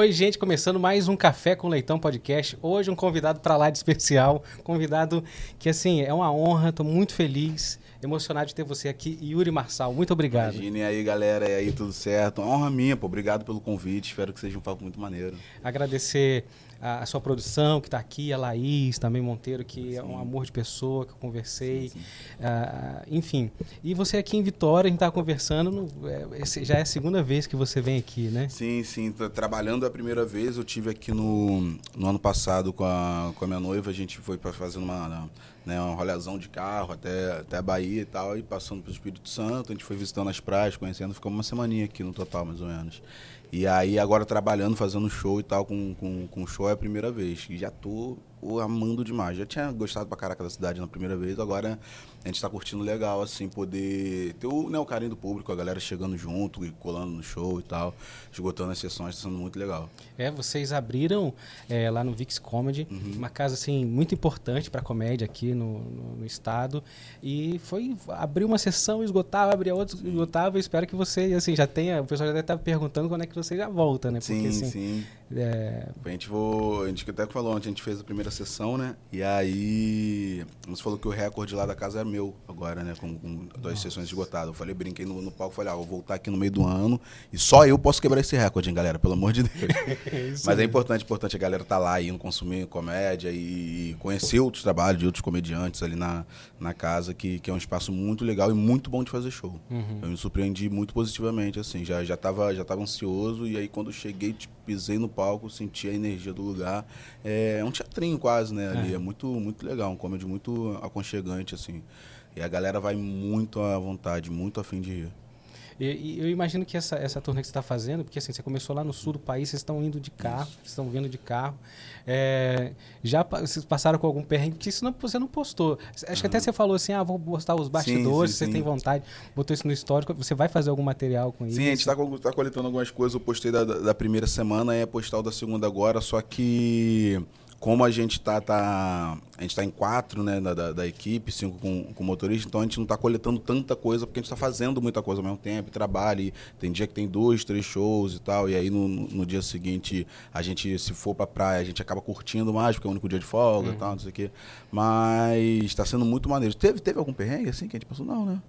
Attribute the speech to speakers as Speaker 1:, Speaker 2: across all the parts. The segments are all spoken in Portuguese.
Speaker 1: Oi, gente, começando mais um Café com Leitão podcast. Hoje um convidado para lá de especial, convidado que assim, é uma honra, tô muito feliz, emocionado de ter você aqui, Yuri Marçal. Muito obrigado.
Speaker 2: Imagine aí, galera, e aí tudo certo. Uma honra minha, pô. Obrigado pelo convite. Espero que seja um papo muito maneiro.
Speaker 1: Agradecer a, a sua produção que está aqui, a Laís também Monteiro, que sim. é um amor de pessoa que eu conversei. Sim, sim. Uh, enfim. E você aqui em Vitória, a gente está conversando, no, é, já é a segunda vez que você vem aqui, né?
Speaker 2: Sim, sim. Tô trabalhando a primeira vez, eu tive aqui no, no ano passado com a, com a minha noiva, a gente foi para fazer uma, né, uma rolezão de carro até, até a Bahia e tal, e passando pelo Espírito Santo, a gente foi visitando as praias, conhecendo, ficamos uma semaninha aqui no total, mais ou menos. E aí, agora trabalhando, fazendo show e tal, com, com, com show é a primeira vez. E já tô amando demais. Já tinha gostado pra caraca da cidade na primeira vez, agora a gente tá curtindo legal, assim, poder ter o, né, o carinho do público, a galera chegando junto e colando no show e tal, esgotando as sessões, tá sendo muito legal.
Speaker 1: É, vocês abriram é, lá no Vix Comedy, uhum. uma casa, assim, muito importante pra comédia aqui no, no, no, estado, e foi, abriu uma sessão, esgotava, abria outra, esgotava, eu espero que você, assim, já tenha, o pessoal já deve estar perguntando quando é que você já volta, né?
Speaker 2: Porque, sim, assim, sim. É... A gente vou, a gente até falou ontem, a gente fez a primeira sessão, né? E aí, você falou que o recorde lá da casa era meu agora, né? Com, com duas Nossa. sessões esgotadas. Eu falei, brinquei no, no palco, falei, ah, vou voltar aqui no meio do ano e só eu posso quebrar esse recorde, hein, galera? Pelo amor de Deus. Mas é importante, importante a galera estar tá lá indo consumir comédia e conhecer outros trabalhos de outros comediantes ali na, na casa, que, que é um espaço muito legal e muito bom de fazer show. Uhum. Eu me surpreendi muito positivamente, assim, já, já, tava, já tava ansioso e aí quando cheguei, tipo, pisei no palco, senti a energia do lugar. É, um teatrinho quase, né, ali. É, é muito, muito legal, um comedy muito aconchegante, assim. E a galera vai muito à vontade, muito a fim de rir.
Speaker 1: E, eu imagino que essa, essa turnê que você está fazendo, porque assim, você começou lá no sul do país, vocês estão indo de carro, vocês estão vindo de carro. É, já vocês passaram com algum perrengue, porque isso não, você não postou. Acho que até você falou assim, ah, vou postar os bastidores, sim, sim, você sim. tem vontade, botou isso no histórico, você vai fazer algum material com isso?
Speaker 2: Sim, a gente está tá coletando algumas coisas, eu postei da, da primeira semana, e é postar o da segunda agora, só que como a gente tá, tá a gente está em quatro né, da, da, equipe, cinco com, com motorista, então a gente não está coletando tanta coisa porque a gente está fazendo muita coisa ao mesmo tempo, trabalha, e tem dia que tem dois, três shows e tal, e aí no, no dia seguinte a gente, se for para praia, a gente acaba curtindo mais, porque é o único dia de folga uhum. e tal, não sei o quê. Mas está sendo muito maneiro. Teve, teve algum perrengue assim que a gente passou? Não, né?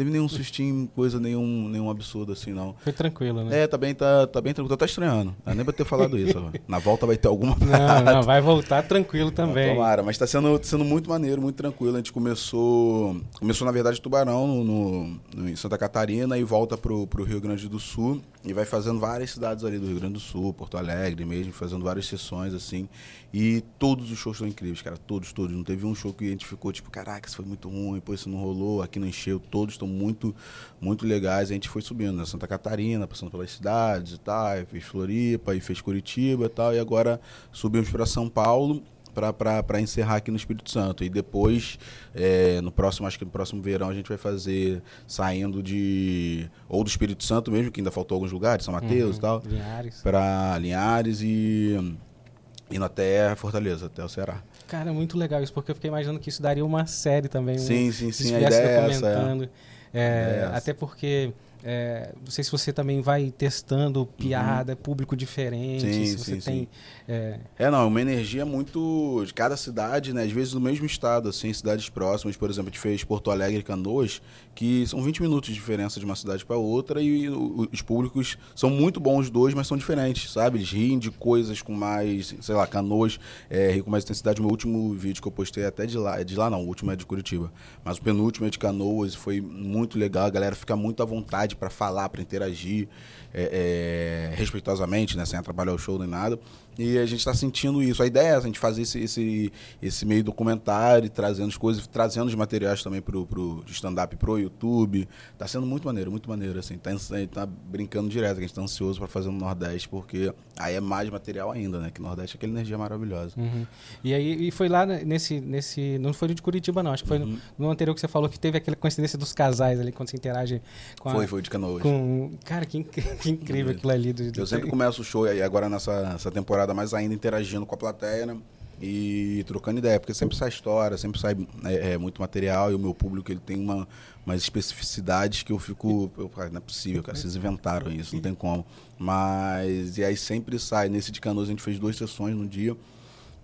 Speaker 2: Teve nenhum sustinho, coisa, nenhum, nenhum absurdo assim, não.
Speaker 1: Foi tranquilo, né?
Speaker 2: É, tá bem, tá, tá bem tranquilo. Tá estranhando. Não nem pra ter falado isso. Na volta vai ter alguma
Speaker 1: Não, não, vai voltar tranquilo também.
Speaker 2: Não, tomara, mas tá sendo, sendo muito maneiro, muito tranquilo. A gente começou. Começou, na verdade, Tubarão, no, no, em Santa Catarina, e volta pro, pro Rio Grande do Sul. E vai fazendo várias cidades ali do Rio Grande do Sul, Porto Alegre mesmo, fazendo várias sessões, assim. E todos os shows são incríveis, cara. Todos, todos. Não teve um show que a gente ficou tipo, caraca, isso foi muito ruim, pô, isso não rolou, aqui não encheu. Todos estão muito, muito legais. A gente foi subindo, né? Santa Catarina, passando pelas cidades e tal. E fez Floripa, e fez Curitiba e tal. E agora subimos para São Paulo para encerrar aqui no Espírito Santo. E depois, é, no próximo, acho que no próximo verão, a gente vai fazer saindo de. ou do Espírito Santo mesmo, que ainda faltou alguns lugares, São Mateus uhum, e tal.
Speaker 1: Linhares.
Speaker 2: Para Linhares e indo até Fortaleza, até o Ceará.
Speaker 1: Cara, muito legal isso, porque eu fiquei imaginando que isso daria uma série também.
Speaker 2: Sim, um, sim, sim. A ideia é essa,
Speaker 1: é. É, até porque é, não sei se você também vai testando piada, uhum. público diferente, sim, se você sim, tem. Sim.
Speaker 2: É... é... não, uma energia muito. de cada cidade, né? Às vezes no mesmo estado, assim, cidades próximas, por exemplo, a gente fez Porto Alegre e Canoas, que são 20 minutos de diferença de uma cidade para outra, e os públicos são muito bons os dois, mas são diferentes, sabe? Eles riem de coisas com mais, sei lá, Canoas é, com mais intensidade. O meu último vídeo que eu postei é até de lá, é de lá não, o último é de Curitiba. Mas o penúltimo é de Canoas, foi muito legal, a galera fica muito à vontade vontade para falar, para interagir é, é, respeitosamente, né, sem atrapalhar o show nem nada. E a gente está sentindo isso. A ideia é a gente fazer esse, esse, esse meio documentário, trazendo as coisas, trazendo os materiais também pro, pro stand-up pro YouTube. Tá sendo muito maneiro, muito maneiro, assim. Tá, a gente tá brincando direto, a gente tá ansioso para fazer no Nordeste, porque aí é mais material ainda, né? Que Nordeste é aquela energia maravilhosa.
Speaker 1: Uhum. E aí e foi lá nesse, nesse. Não foi de Curitiba, não. Acho que foi uhum. no, no, anterior que você falou que teve aquela coincidência dos casais ali, quando você interage com a,
Speaker 2: Foi, foi de Canoas.
Speaker 1: Com, cara, que, que incrível aquilo ali. Do,
Speaker 2: do Eu sempre começo o show, e agora nessa temporada mais ainda interagindo com a plateia, né? e trocando ideia, porque sempre sai história, sempre sai é, é, muito material e o meu público ele tem uma, umas especificidades que eu fico. Eu, não é possível, cara, vocês inventaram isso, não tem como. Mas. E aí sempre sai. Nesse de Canoas a gente fez duas sessões no dia.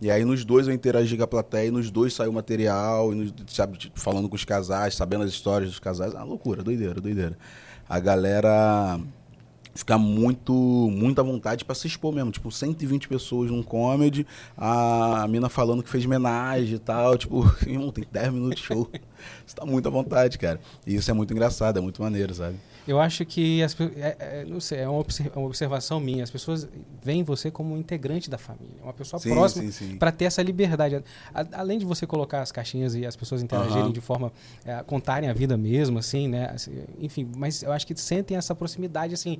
Speaker 2: E aí nos dois eu interagi com a plateia, e nos dois saiu material, nos, sabe, tipo, falando com os casais, sabendo as histórias dos casais. Ah, loucura, doideira, doideira. A galera ficar muito, muito à vontade para se expor mesmo. Tipo, 120 pessoas num comedy, a mina falando que fez homenagem e tal. Tipo, irmão, tem 10 minutos de show. Você tá muito à vontade, cara. E isso é muito engraçado, é muito maneiro, sabe?
Speaker 1: Eu acho que, as, é, é, não sei, é uma, é uma, observação minha. As pessoas veem você como um integrante da família, uma pessoa sim, próxima para ter essa liberdade. A, além de você colocar as caixinhas e as pessoas interagirem uhum. de forma é, contarem a vida mesmo, assim, né? Assim, enfim, mas eu acho que sentem essa proximidade, assim,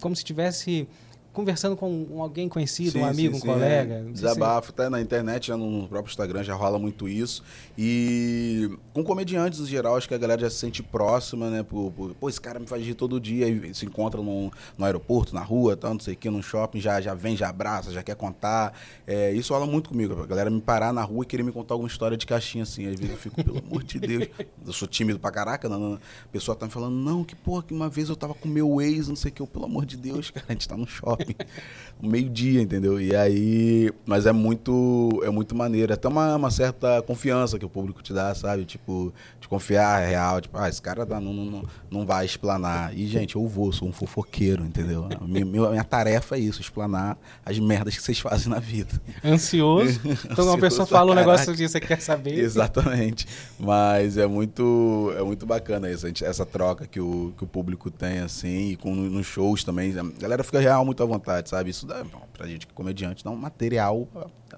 Speaker 1: como se tivesse conversando com alguém conhecido, sim, um amigo, sim, um sim, colega. É.
Speaker 2: Desabafo, até na internet, já no próprio Instagram já rola muito isso. E com comediantes, em geral, acho que a galera já se sente próxima, né? Por, por, Pô, esse cara me faz rir todo dia, e se encontra no, no aeroporto, na rua, tal, não sei o que, no shopping, já, já vem, já abraça, já quer contar. É, isso rola muito comigo, a galera me parar na rua e querer me contar alguma história de caixinha, assim. Às vezes eu fico, pelo amor de Deus, eu sou tímido pra caraca, não, não, a pessoa tá me falando, não, que porra, que uma vez eu tava com meu ex, não sei o que, eu, pelo amor de Deus, cara, a gente tá no shopping. meio-dia, entendeu? E aí, mas é muito, é muito maneiro. Até uma, uma certa confiança que o público te dá, sabe? Tipo, de confiar é real, tipo, ah, esse cara não, não, não vai explanar. E, gente, eu vou, sou um fofoqueiro, entendeu? Minha, minha tarefa é isso, explanar as merdas que vocês fazem na vida.
Speaker 1: Ansioso? Então uma pessoa fala um negócio que você quer saber.
Speaker 2: Exatamente. Mas é muito, é muito bacana isso, essa troca que o, que o público tem, assim, e com, nos shows também. A galera fica real muito à vontade, sabe? Isso dá, pra gente que é comediante, dá um material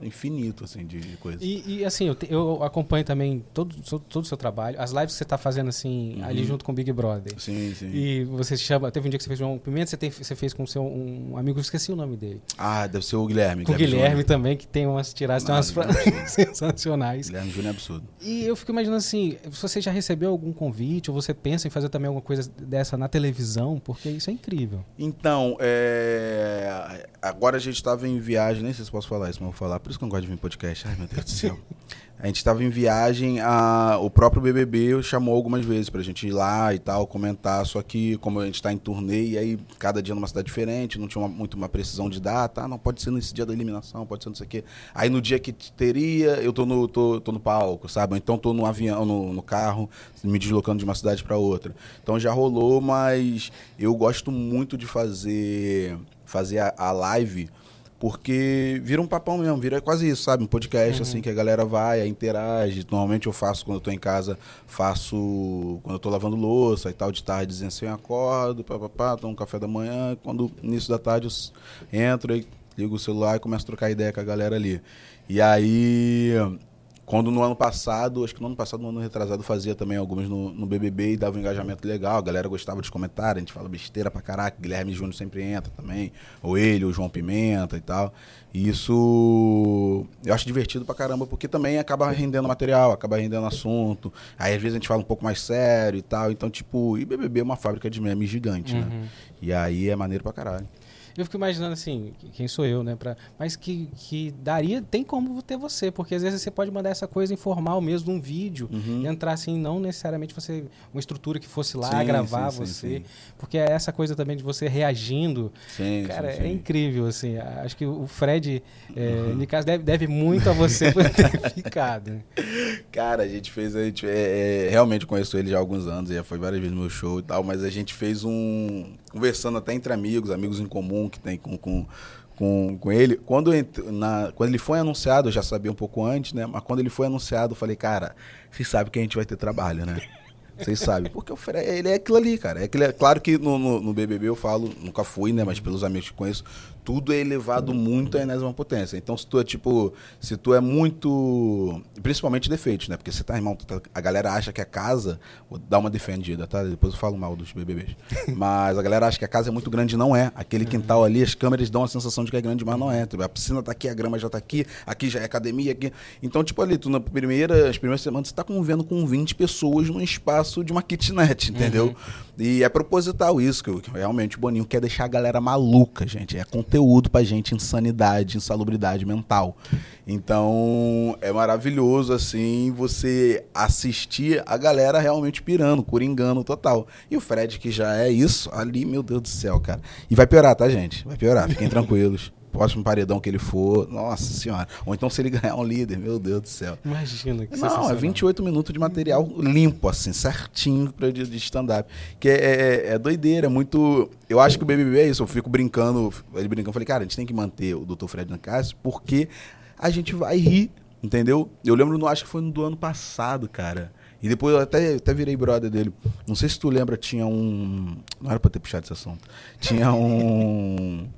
Speaker 2: infinito, assim, de, de coisas.
Speaker 1: E, e, assim, eu, te, eu, acompanho também todo, todo o seu trabalho, as lives que você está fazendo, assim, uhum. ali junto com o Big Brother.
Speaker 2: Sim, sim.
Speaker 1: E você chama, teve um dia que você fez um pimenta, você, tem, você fez com seu, um amigo, eu esqueci o nome dele.
Speaker 2: Ah, deve ser o Guilherme.
Speaker 1: Com o Guilherme, Guilherme também, que tem umas tiradas, tem umas é sensacionais.
Speaker 2: Guilherme Júnior é absurdo.
Speaker 1: E eu fico imaginando assim, você já recebeu algum convite, ou você pensa em fazer também alguma coisa dessa na televisão, porque isso é incrível.
Speaker 2: Então, é... agora a gente estava em viagem, nem sei se posso falar isso, mas vou falar, por isso que eu não gosto de vir em podcast. Ai, meu Deus do céu. A gente estava em viagem, a, o próprio BBB chamou algumas vezes para a gente ir lá e tal, comentar. Só que, como a gente está em turnê, e aí cada dia numa cidade diferente, não tinha uma, muito uma precisão de data. Ah, não pode ser nesse dia da eliminação, pode ser não sei o quê. Aí no dia que teria, eu tô no, tô, tô no palco, sabe? Então tô no avião, no, no carro, me deslocando de uma cidade para outra. Então já rolou, mas eu gosto muito de fazer, fazer a, a live porque vira um papão mesmo, vira quase isso, sabe? Um podcast, uhum. assim, que a galera vai, interage. Normalmente eu faço quando eu tô em casa, faço quando eu tô lavando louça e tal, de tarde, assim, eu acordo, papapá, tomo um café da manhã. Quando, início da tarde, eu entro e ligo o celular e começo a trocar ideia com a galera ali. E aí quando no ano passado, acho que no ano passado, no ano retrasado, fazia também algumas no, no BBB e dava um engajamento legal, a galera gostava dos comentários, a gente fala besteira pra caraca, Guilherme Júnior sempre entra também, ou ele, o João Pimenta e tal. E isso eu acho divertido pra caramba, porque também acaba rendendo material, acaba rendendo assunto. Aí às vezes a gente fala um pouco mais sério e tal. Então, tipo, e BBB é uma fábrica de memes gigante, né? uhum. né? E aí é maneiro pra caralho.
Speaker 1: Eu fico imaginando assim, quem sou eu, né? Pra, mas que, que daria, tem como ter você, porque às vezes você pode mandar essa coisa informal mesmo, um vídeo, uhum. e entrar assim, não necessariamente você, uma estrutura que fosse lá sim, gravar sim, você, sim, porque é essa coisa também de você reagindo, cara, é incrível, assim, acho que o Fred, é, uhum. deve, deve muito a você por ter ficado.
Speaker 2: Cara, a gente fez, a gente, é, é, realmente conheço ele já há alguns anos, já foi várias vezes no meu show e tal, mas a gente fez um, conversando até entre amigos, amigos em comum que tem com, com, com, com ele. Quando, na, quando ele foi anunciado, eu já sabia um pouco antes, né? Mas quando ele foi anunciado, eu falei, cara, vocês sabem que a gente vai ter trabalho, né? Vocês sabem. Porque ele é aquilo ali, cara. É, aquilo, é claro que no, no, no, BBB eu falo, nunca fui, né? Mas pelos amigos que conheço, tudo é elevado muito à enésima potência. Então, se tu é tipo, se tu é muito. Principalmente defeitos, né? Porque você tá, irmão, tá, a galera acha que a casa. Vou dar uma defendida, tá? Depois eu falo mal dos BBBs. mas a galera acha que a casa é muito grande, não é. Aquele quintal ali, as câmeras dão a sensação de que é grande, mas não é. A piscina tá aqui, a grama já tá aqui, aqui já é academia. Aqui. Então, tipo, ali, tu na primeira, as primeiras semanas, você tá convivendo com 20 pessoas num espaço de uma kitnet, entendeu? Uhum. E é proposital isso, que, realmente o Boninho quer deixar a galera maluca, gente. É conteúdo pra gente, insanidade, insalubridade mental. Então, é maravilhoso, assim, você assistir a galera realmente pirando, coringando total. E o Fred, que já é isso, ali, meu Deus do céu, cara. E vai piorar, tá, gente? Vai piorar, fiquem tranquilos próximo paredão que ele for, nossa senhora. Ou então se ele ganhar um líder, meu Deus do céu.
Speaker 1: Imagina que
Speaker 2: Não, é 28 minutos de material limpo, assim, certinho pra de, de stand-up. Que é, é, é, doideira, é muito. Eu acho que o BBB é isso, eu fico brincando, ele brincando, eu falei, cara, a gente tem que manter o Dr. Fred na casa porque a gente vai rir, entendeu? Eu lembro, acho que foi no do ano passado, cara. E depois eu até, até virei brother dele. Não sei se tu lembra, tinha um. Não era pra ter puxado esse assunto. Tinha um.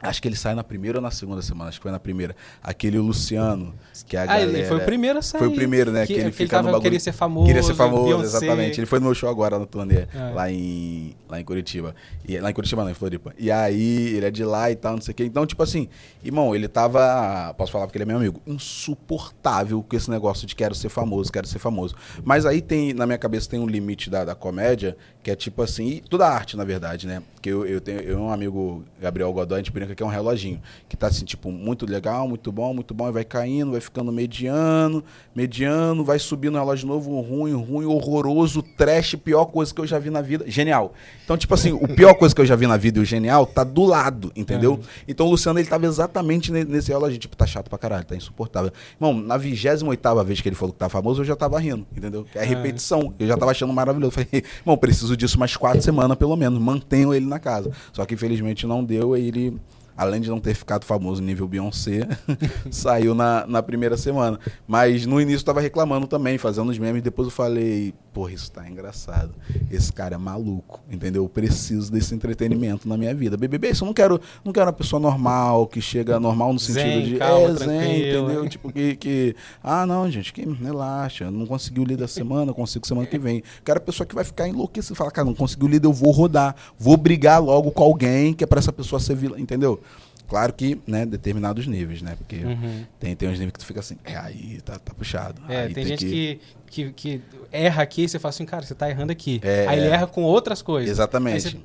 Speaker 2: Acho que ele sai na primeira ou na segunda semana, acho que foi na primeira. Aquele Luciano, que é a ah, galera...
Speaker 1: ele foi o primeiro a sair.
Speaker 2: Foi o primeiro, né?
Speaker 1: Que,
Speaker 2: que ele fica
Speaker 1: ele tava,
Speaker 2: no bagulho.
Speaker 1: Queria ser famoso.
Speaker 2: Queria ser famoso, Beyoncé. exatamente. Ele foi no meu show agora no turnê, é. lá, em, lá em Curitiba. E, lá em Curitiba não, em Floripa. E aí, ele é de lá e tal, não sei o quê. Então, tipo assim, irmão, ele tava, posso falar porque ele é meu amigo, insuportável com esse negócio de quero ser famoso, quero ser famoso. Mas aí tem, na minha cabeça, tem um limite da, da comédia, que é tipo assim, toda a arte, na verdade, né? Porque eu, eu tenho eu, um amigo, Gabriel Godoy, a gente brinca que é um reloginho que tá assim, tipo, muito legal, muito bom, muito bom, e vai caindo, vai ficando mediano, mediano, vai subindo o relógio novo, ruim, ruim, horroroso, trash, pior coisa que eu já vi na vida. Genial. Então, tipo assim, o pior coisa que eu já vi na vida e o genial tá do lado, entendeu? Uhum. Então o Luciano, ele tava exatamente nesse relógio, tipo, tá chato pra caralho, tá insuportável. Irmão, na 28 vez que ele falou que tá famoso, eu já tava rindo, entendeu? É repetição. Eu já tava achando maravilhoso. Falei, irmão, preciso disso mais quatro semanas, pelo menos. Mantenho ele na casa. Só que infelizmente não deu, ele além de não ter ficado famoso nível Beyoncé, saiu na, na primeira semana. Mas no início eu tava reclamando também, fazendo os memes, depois eu falei, porra, isso tá engraçado. Esse cara é maluco, entendeu? Eu preciso desse entretenimento na minha vida. BBB, isso eu não quero, não quero uma pessoa normal, que chega normal no sentido
Speaker 1: zen,
Speaker 2: de
Speaker 1: calma,
Speaker 2: é, zen, entendeu? tipo que, que ah, não, gente, que relaxa, não conseguiu líder da semana, consigo semana que vem. Quero a pessoa que vai ficar enlouquecida, falar, cara, não conseguiu líder, eu vou rodar, vou brigar logo com alguém que é para essa pessoa ser vilã, entendeu? Claro que, né, determinados níveis, né? Porque uhum. tem, tem uns níveis que tu fica assim, é, aí tá, tá puxado.
Speaker 1: É,
Speaker 2: aí
Speaker 1: tem, tem gente que... Que, que, erra aqui e você fala assim, cara, você tá errando aqui. É, aí ele erra com outras coisas.
Speaker 2: Exatamente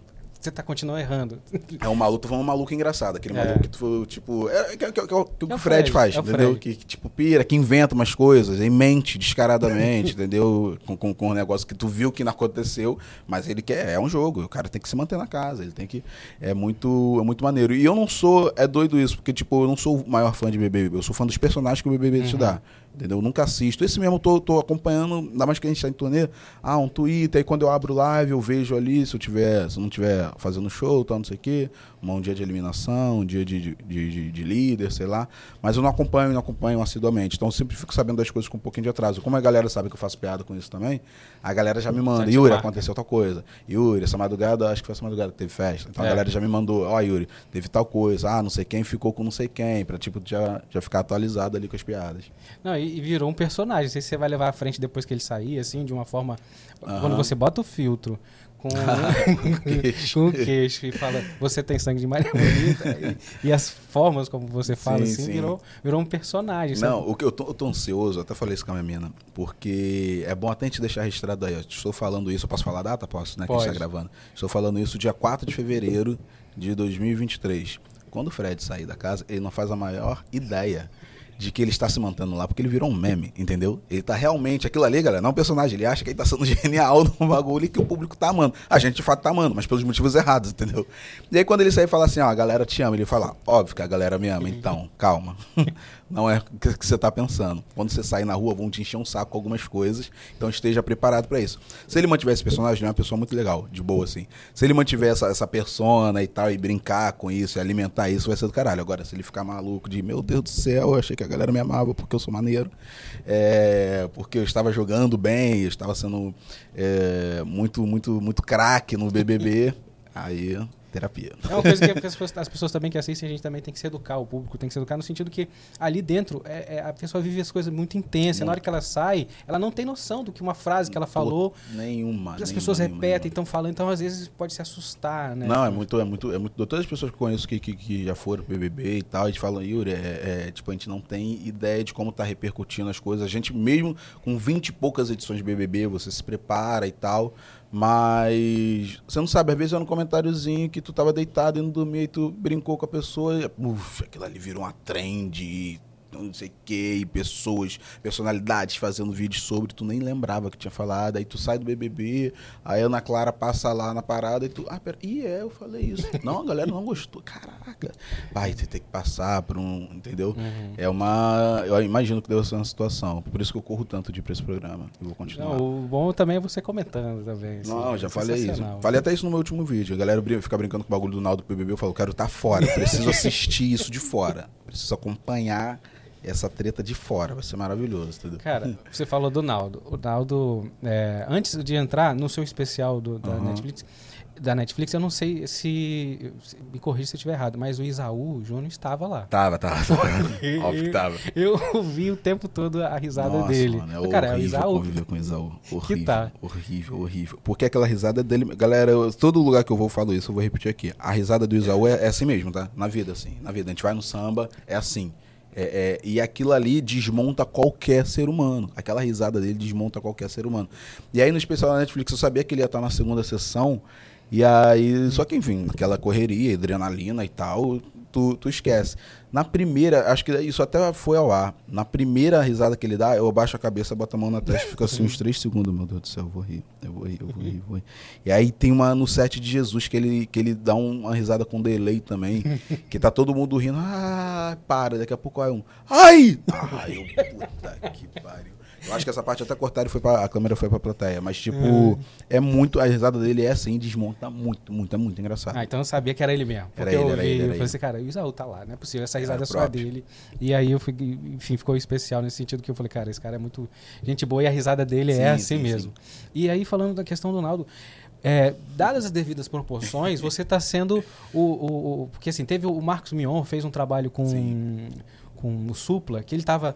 Speaker 1: você tá continuando errando.
Speaker 2: É um maluco, foi um maluco engraçado. Aquele é. maluco que tu, tipo. É, que, que, que, que, que é o Fred, faz, é entendeu? Fred. Que, que, tipo, pira, que inventa umas coisas, e mente descaradamente, entendeu? Com, com, com um negócio que tu viu que não aconteceu, mas ele quer. É um jogo, o cara tem que se manter na casa, ele tem que. É muito, é muito maneiro. E eu não sou. É doido isso, porque, tipo, eu não sou o maior fã de BBB, eu sou fã dos personagens que o BBB uhum. te dá. Entendeu? Eu nunca assisto. Esse mesmo eu tô, tô acompanhando, ainda mais que a gente tá em turnê. Ah, um Twitter, aí quando eu abro live, eu vejo ali, se eu tiver, se não tiver fazendo show, tal, não sei o quê um dia de eliminação, um dia de, de, de, de, líder, sei lá. Mas eu não acompanho, não acompanho assiduamente. Então eu sempre fico sabendo das coisas com um pouquinho de atraso. Como a galera sabe que eu faço piada com isso também, a galera já me manda. Yuri, marca. aconteceu tal coisa. Yuri, essa madrugada, acho que foi essa madrugada que teve festa. Então é. a galera já me mandou, ó, oh, Yuri, teve tal coisa. Ah, não sei quem ficou com não sei quem, pra tipo, já, já ficar atualizado ali com as piadas.
Speaker 1: Não, e, e virou um personagem. Não sei se você vai levar à frente depois que ele sair, assim, de uma forma. Uhum. Quando você bota o filtro com, queixo. com o queixo e fala, você tem sangue de Maria Bonita. e, e, as formas como você fala, sim, assim, sim. Virou, virou um personagem.
Speaker 2: Não, sabe? o que eu tô, eu tô ansioso, até falei isso com a minha mina, porque é bom até a gente deixar registrado aí. Eu estou falando isso, eu posso falar a data? Posso, né? Pode. Que a gente tá gravando. Estou falando isso dia 4 de fevereiro de 2023. Quando o Fred sair da casa, ele não faz a maior ideia de que ele está se mantendo lá porque ele virou um meme, entendeu? Ele tá realmente, aquilo ali, galera, não é um personagem, ele acha que ele tá sendo genial no bagulho e que o público tá amando. A gente de fato tá amando, mas pelos motivos errados, entendeu? E aí quando ele sai e fala assim, ó, a galera te ama, ele fala, óbvio que a galera me ama, então, calma. não é o que você está pensando. Quando você sair na rua, vão te encher um saco com algumas coisas, então esteja preparado para isso. Se ele mantiver esse personagem, é uma pessoa muito legal, de boa, assim. Se ele mantiver essa, essa persona e tal, e brincar com isso, e alimentar isso, vai ser do caralho. Agora, se ele ficar maluco de, meu Deus do céu, eu achei que a galera me amava porque eu sou maneiro, é, porque eu estava jogando bem, eu estava sendo é, muito, muito, muito craque no BBB, aí terapia.
Speaker 1: É uma coisa que as pessoas, as pessoas, também que assistem, a gente também tem que se educar, o público tem que se educar no sentido que ali dentro é, é, a pessoa vive as coisas muito intensas. Na hora que ela sai, ela não tem noção do que uma frase que ela falou.
Speaker 2: Nenhuma.
Speaker 1: As
Speaker 2: nenhuma,
Speaker 1: pessoas
Speaker 2: nenhuma,
Speaker 1: repetem, estão falando, então às vezes pode se assustar, né?
Speaker 2: Não, é muito, é muito, é muito. Todas as pessoas que conheço que, que, que já foram pro BBB e tal, a gente fala, Yuri, é, é, tipo, a gente não tem ideia de como tá repercutindo as coisas. A gente, mesmo com 20 e poucas edições de BBB, você se prepara e tal. Mas você não sabe, às vezes é um comentáriozinho que tu tava deitado indo dormir e tu brincou com a pessoa, e, uf, aquilo ali virou uma trend, não sei o que, e pessoas, personalidades fazendo vídeos sobre, tu nem lembrava que tinha falado, aí tu sai do BBB, aí a Ana Clara passa lá na parada e tu, ah, pera, e é, eu falei isso. não, a galera não gostou, caraca. Pai, você tem que passar por um, entendeu? Uhum. É uma, eu imagino que deve ser uma situação, por isso que eu corro tanto de ir pra esse programa, eu vou continuar.
Speaker 1: Não, o bom também é você comentando também.
Speaker 2: Assim, não, já é falei isso. Falei até isso no meu último vídeo, a galera fica brincando com o bagulho do Naldo do BBB, eu falo, quero estar tá fora, preciso assistir isso de fora, preciso acompanhar essa treta de fora. Vai ser maravilhoso, entendeu?
Speaker 1: Cara, você falou do Naldo. O Naldo, é, antes de entrar no seu especial do, da uhum. Netflix, da Netflix, eu não sei se, se me corrija se eu estiver errado, mas o Isaú o Júnior estava lá.
Speaker 2: Tava, tava. tava. Óbvio que tava.
Speaker 1: Eu ouvi o tempo todo a risada Nossa, dele.
Speaker 2: Mano, é cara, é o Isaú. conviver com o Isaú. Horrível, que tá. horrível, horrível. Porque aquela risada dele... Galera, eu, todo lugar que eu vou falo isso, eu vou repetir aqui. A risada do Isaú é, é assim mesmo, tá? Na vida, assim. Na vida. A gente vai no samba, é assim. É, é, e aquilo ali desmonta qualquer ser humano. Aquela risada dele desmonta qualquer ser humano. E aí, no especial da Netflix, eu sabia que ele ia estar na segunda sessão. E aí, só que enfim, aquela correria, adrenalina e tal, tu, tu esquece. Na primeira, acho que isso até foi ao ar. Na primeira risada que ele dá, eu abaixo a cabeça, boto a mão na testa fica assim uns três segundos. Meu Deus do céu, eu vou rir, eu vou rir, eu vou rir, eu vou rir. E aí tem uma no set de Jesus que ele, que ele dá uma risada com delay também. Que tá todo mundo rindo. Ah, para, daqui a pouco vai um. Ai! Ai, eu, puta que pariu. Eu acho que essa parte até cortaram e foi pra, a câmera foi pra plateia. Mas, tipo, é. é muito. A risada dele é assim, desmonta muito, muito, é muito engraçado.
Speaker 1: Ah, então eu sabia que era ele mesmo. Porque era ele, eu ouvi, eu falei assim, cara, o Isaú tá lá, não é possível. Essa risada é só dele. E aí eu fui, enfim, ficou especial nesse sentido que eu falei, cara, esse cara é muito gente boa e a risada dele é sim, é assim sim, mesmo. Sim. E aí, falando da questão do Naldo. É, dadas as devidas proporções, você está sendo o, o, o, Porque assim, teve o Marcos Mion, fez um trabalho com, com o Supla, que ele estava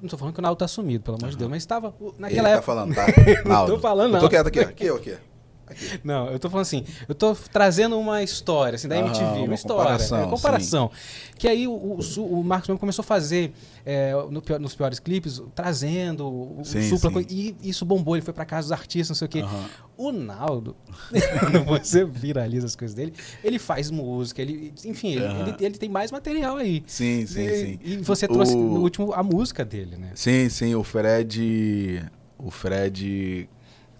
Speaker 1: não tô falando que o Naldo tá sumido, pelo amor de Deus, mas estava naquela
Speaker 2: Ele
Speaker 1: época.
Speaker 2: tá falando, tá?
Speaker 1: não tô falando, não. Eu
Speaker 2: tô quieto aqui, aqui, aqui.
Speaker 1: Aqui. Não, eu tô falando assim, eu tô trazendo uma história, assim, da MTV, uma, uma história, comparação, é, comparação. Que aí o, o, o Marcos mesmo começou a fazer é, no, nos piores clipes, trazendo o, sim, Supla, sim. e isso bombou, ele foi pra casa dos artistas, não sei o quê. Uhum. O Naldo, você viraliza as coisas dele, ele faz música, ele, enfim, uhum. ele, ele, tem mais material aí.
Speaker 2: Sim, sim,
Speaker 1: e,
Speaker 2: sim.
Speaker 1: E você trouxe no último a música dele, né?
Speaker 2: Sim, sim, o Fred, o Fred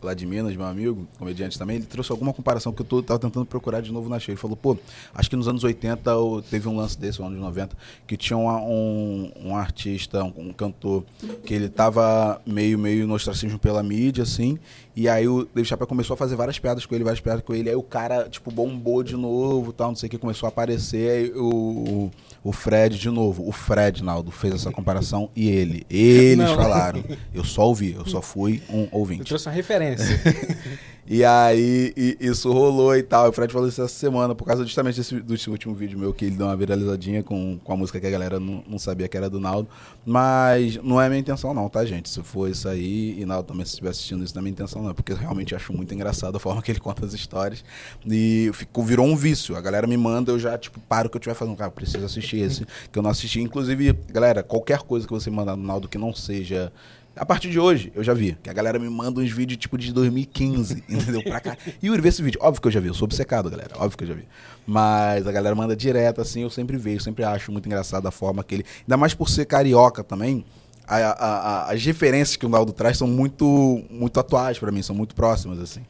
Speaker 2: lá de Minas, meu amigo, comediante também, ele trouxe alguma comparação que eu tô, tava tentando procurar de novo na cheia. Ele falou, pô, acho que nos anos 80 teve um lance desse, nos anos 90, que tinha um, um, um artista, um, um, cantor, que ele tava meio, meio no ostracismo pela mídia, assim, e aí o David Chappelle começou a fazer várias piadas com ele, várias piadas com ele, aí o cara, tipo, bombou de novo, tal, não sei o que, começou a aparecer, aí o, o Fred de novo, o Fred, Naldo, fez essa comparação, e ele, eles não. falaram, eu só ouvi, eu só fui um ouvinte. Eu
Speaker 1: trouxe uma referência.
Speaker 2: E aí e, isso rolou e tal. E o Fred falou isso essa semana, por causa justamente desse, desse último vídeo meu, que ele deu uma viralizadinha com, com a música que a galera não, não sabia que era do Naldo. Mas não é minha intenção, não, tá, gente? Se for isso aí, e Naldo também se estiver assistindo isso, não é minha intenção, não. Porque eu realmente acho muito engraçado a forma que ele conta as histórias. E ficou, virou um vício. A galera me manda, eu já, tipo, paro o que eu estiver fazendo. Cara, preciso assistir esse, que eu não assisti. Inclusive, galera, qualquer coisa que você mandar no Naldo que não seja a partir de hoje, eu já vi. Que a galera me manda uns vídeos tipo de 2015, entendeu? Pra cá. Yuri, vê esse vídeo. Óbvio que eu já vi. Eu sou obcecado, galera. Óbvio que eu já vi. Mas a galera manda direto, assim, eu sempre vejo. Sempre acho muito engraçado a forma que ele. Ainda mais por ser carioca também. A, a, a, as referências que o Naldo traz são muito, muito atuais para mim, são muito próximas, assim.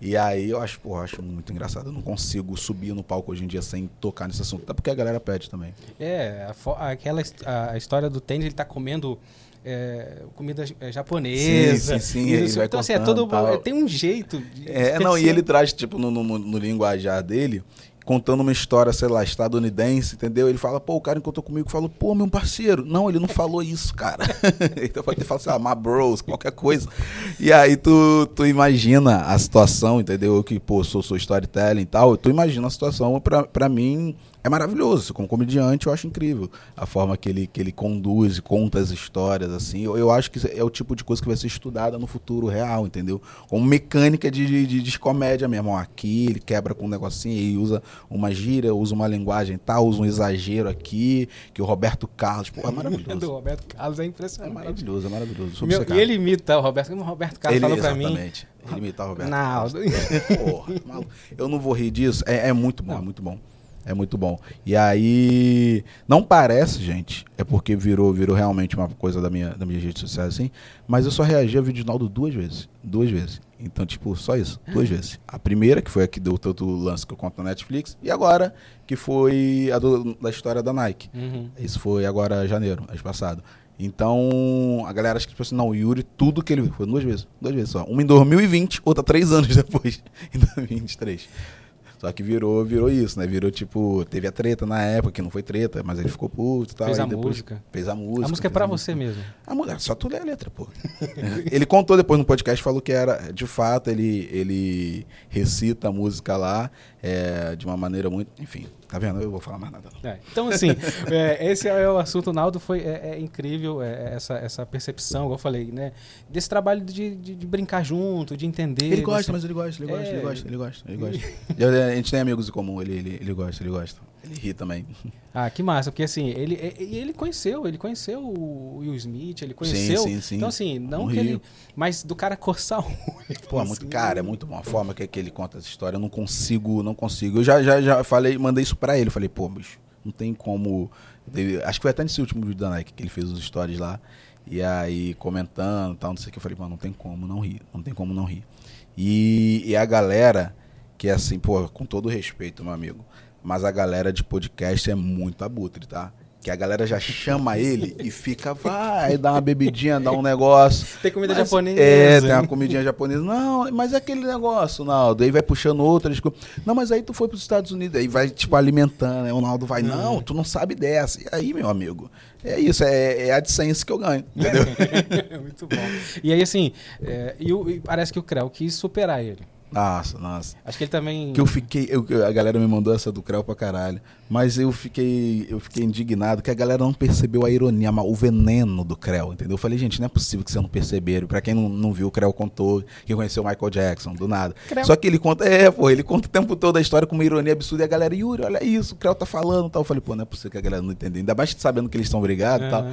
Speaker 2: E aí eu acho, eu acho muito engraçado. Eu não consigo subir no palco hoje em dia sem tocar nesse assunto. Até porque a galera pede também.
Speaker 1: É, aquela a história do tênis, ele tá comendo é, comida é, japonesa.
Speaker 2: Sim, sim, sim. Isso,
Speaker 1: então, assim, é todo, tem um jeito.
Speaker 2: é, não, e ele traz, tipo, no, no, no linguajar dele, contando uma história, sei lá, estadunidense, entendeu? Ele fala, pô, o cara encontrou comigo e falou, pô, meu parceiro. Não, ele não falou isso, cara. então pode ter falado assim, ah, my bros, qualquer coisa. E aí tu, tu imagina a situação, entendeu? Eu que, pô, sou, sou storytelling e tal, tu imagina a situação, pra, pra mim, é maravilhoso. Como comediante, eu acho incrível a forma que ele, que ele conduz e conta as histórias, assim. Eu, eu acho que é o tipo de coisa que vai ser estudada no futuro real, entendeu? Como mecânica de, de, de, comédia mesmo. Aqui ele quebra com um negocinho e usa uma gíria, usa uma linguagem tal, usa um exagero aqui, que o Roberto Carlos, pô, é maravilhoso.
Speaker 1: o Roberto Carlos é impressionante.
Speaker 2: É maravilhoso, é maravilhoso.
Speaker 1: Meu, e ele imita o Roberto, o Roberto Carlos ele, falou pra
Speaker 2: exatamente. mim. Ele imita o Roberto
Speaker 1: não.
Speaker 2: Carlos. Porra, eu não vou rir disso. É, é muito bom, não. é muito bom. É muito bom. E aí, não parece, gente, é porque virou, virou realmente uma coisa da minha, da minha rede social assim, mas eu só reagi a vídeo de Naldo duas vezes. Duas vezes. Então, tipo, só isso, duas vezes. A primeira, que foi a que deu tanto lance que eu conto na Netflix, e agora, que foi a do, da história da Nike.
Speaker 1: Uhum.
Speaker 2: Isso foi agora janeiro, mês passado. Então, a galera acha que, tipo assim, não, o Yuri, tudo que ele. Foi duas vezes. Duas vezes só. Uma em 2020, outra três anos depois, em 2023. Só que virou, virou isso, né? Virou tipo, teve a treta na época, que não foi treta, mas ele ficou puto e tal.
Speaker 1: Fez a música.
Speaker 2: Fez a música.
Speaker 1: A música é pra você mesmo.
Speaker 2: a mulher, só tu lê a letra, pô. ele contou depois no podcast, falou que era, de fato, ele, ele recita a música lá é, de uma maneira muito. Enfim, tá vendo? Eu vou falar mais nada.
Speaker 1: É, Então, assim, é, esse é o assunto. O Naldo foi é, é incrível é, essa, essa percepção, igual eu falei, né? Desse trabalho de, de, de brincar junto, de entender.
Speaker 2: Ele gosta, mas ele gosta, ele gosta,
Speaker 1: É.
Speaker 2: ele gosta, ele gosta, ele gosta. A gente tem amigos em comum, ele, ele, ele gosta, ele gosta. Ele ri também.
Speaker 1: Ah, que massa, porque assim, ele, ele conheceu, ele conheceu o Will Smith, ele conheceu.
Speaker 2: sim, sim.
Speaker 1: Então, assim, não
Speaker 2: No
Speaker 1: que ele.
Speaker 2: Rio.
Speaker 1: Mas do cara coçar o olho.
Speaker 2: Pô, é
Speaker 1: assim,
Speaker 2: muito, cara, é muito bom. A forma que, que ele conta essa história, eu não consigo, não consigo. Eu já, já, já falei, mandei isso pra ele. Falei, pô, bicho, não tem como. Ele- acho que foi até nesse último vídeo da Nike que ele fez os stories lá. E aí, comentando e tal, não sei o que. Eu falei, mano, não tem como não rir. Não tem como não rir. E, e a galera, que é assim, pô, com todo respeito, meu amigo. Mas a galera de podcast é muito abutre, tá? Que a galera já chama ele e fica, vai, dá uma bebidinha, dá um negócio.
Speaker 1: Tem comida
Speaker 2: Mas-
Speaker 1: japonesa.
Speaker 2: É, tem uma comidinha japonesa. Não, mas é aquele negócio, Naldo. Aí vai puxando outras coisas. Não, mas aí tu foi pros Estados Unidos. Aí vai, tipo, alimentando. Aí o Naldo vai, não, tu não sabe dessa. E aí, meu amigo, é isso. É, é a AdSense que eu ganho, entendeu?
Speaker 1: muito bom. E aí, assim, é, e, e parece que o Creu quis superar ele.
Speaker 2: Nossa, nossa.
Speaker 1: Acho que ele também.
Speaker 2: Que eu fiquei... eu- a galera me mandou essa do Creu pra caralho. Mas eu fiquei, eu fiquei indignado que a galera não percebeu a ironia, o veneno do Creu, entendeu? Eu falei, gente, não é possível que vocês não perceberam. Pra quem não, não viu, o Creu contou que conheceu o Michael Jackson, do nada.
Speaker 1: Creu.
Speaker 2: Só que ele conta, é, pô, ele conta o tempo todo a história com uma ironia absurda. E a galera, Yuri, olha isso, o Creu tá falando e tal. Eu falei, pô, não é possível que a galera não entendeu. Ainda mais sabendo que eles estão brigados e tal.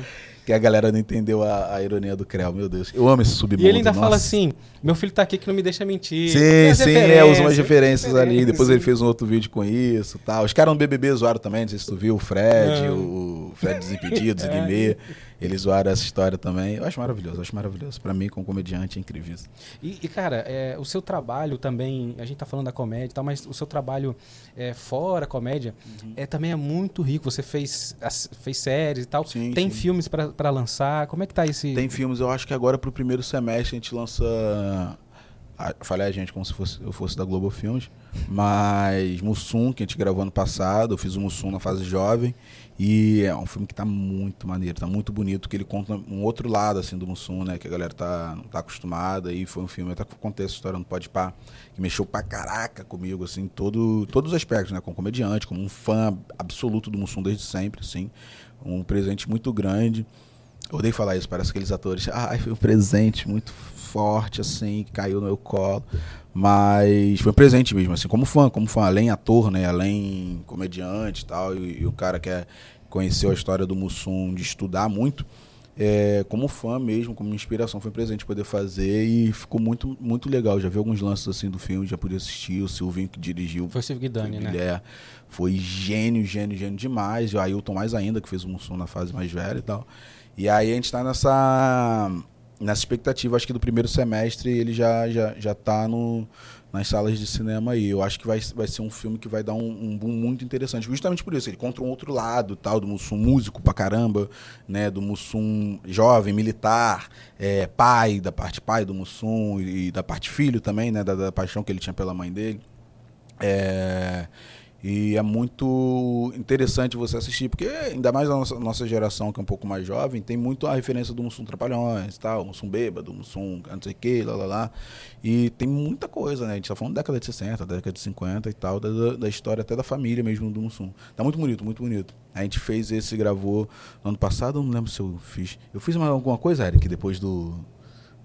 Speaker 2: Que a galera não entendeu a, a ironia do Creu, meu Deus. Eu amo esse submundo.
Speaker 1: E ele ainda fala
Speaker 2: nossa.
Speaker 1: assim: meu filho tá aqui que não me deixa mentir.
Speaker 2: Sim, sim, é, usa umas
Speaker 1: referências,
Speaker 2: ali. Depois ele fez um outro vídeo com isso tal. Os caras no BBB zoaram também, não sei se tu viu, o Fred,
Speaker 1: É.
Speaker 2: o Fred Desimpedidos,
Speaker 1: É.
Speaker 2: Guimê. Eles zoaram essa história também. Eu acho maravilhoso, eu acho maravilhoso. Pra mim, como comediante, é incrível isso.
Speaker 1: E, e, cara, é, o seu trabalho também, a gente tá falando da comédia e tal, mas o seu trabalho é, fora a comédia
Speaker 2: Uhum.
Speaker 1: é, também é muito rico. Você fez, as- fez séries e tal.
Speaker 2: Sim,
Speaker 1: Tem
Speaker 2: sim.
Speaker 1: filmes pra lançar. Como é que tá esse.
Speaker 2: Tem filmes, eu acho que agora pro primeiro semestre a gente lança. Ah, falei a gente como se fosse, eu fosse da Globo Filmes. Mas Mussum, que a gente gravou ano passado, eu fiz o Mussum na fase jovem. E é um filme que tá muito maneiro, tá muito bonito, que ele conta um outro lado assim do Mussum, né? Que a galera tá, não tá acostumada. E foi um filme, até contei essa história no Pode Pá, que mexeu pra caraca comigo, assim, todo, todos os aspectos, né? Como comediante, como um fã absoluto do Mussum desde sempre, assim. Um presente muito grande. Eu odeio falar isso, parece aqueles atores. Ai, foi um presente muito forte, assim, que caiu no meu colo. Mas foi um presente mesmo, assim, como fã, como fã, além ator, né? Além comediante e tal, e, o cara que é, conheceu a história do Mussum de estudar muito. É, como fã mesmo, como inspiração, foi um presente poder fazer e ficou muito, muito legal. Já vi alguns lances assim do filme, já pude assistir, o Silvinho que dirigiu.
Speaker 1: Foi o Silvio Guidani, né?
Speaker 2: é, foi gênio, gênio, gênio demais. E o Ailton mais ainda, que fez o Mussum na fase mais velha e tal. E aí a gente tá nessa, nessa expectativa, acho que do primeiro semestre ele já, já, já tá no, nas salas de cinema aí. Eu acho que vai, vai ser um filme que vai dar um, um boom muito interessante. Justamente por isso, ele conta um outro lado, tal, do Mussum músico pra caramba, né? Do Mussum jovem, militar, é, pai, da parte pai do Mussum e da parte filho também, né? Da, da paixão que ele tinha pela mãe dele. É, e é muito interessante você assistir, porque ainda mais a nossa, nossa geração, que é um pouco mais jovem, tem muito a referência do Mussum Trapalhões, tal, Mussum Bêbado, Mussum não sei o que, lá, lá, lá. E tem muita coisa, né? A gente tá falando da década de 60, década de 50 e tal, da, da- história até da família mesmo do Mussum. Tá muito bonito, muito bonito. A gente fez esse, gravou no ano passado, não lembro se eu fiz. Eu fiz mais alguma coisa, Eric, depois do.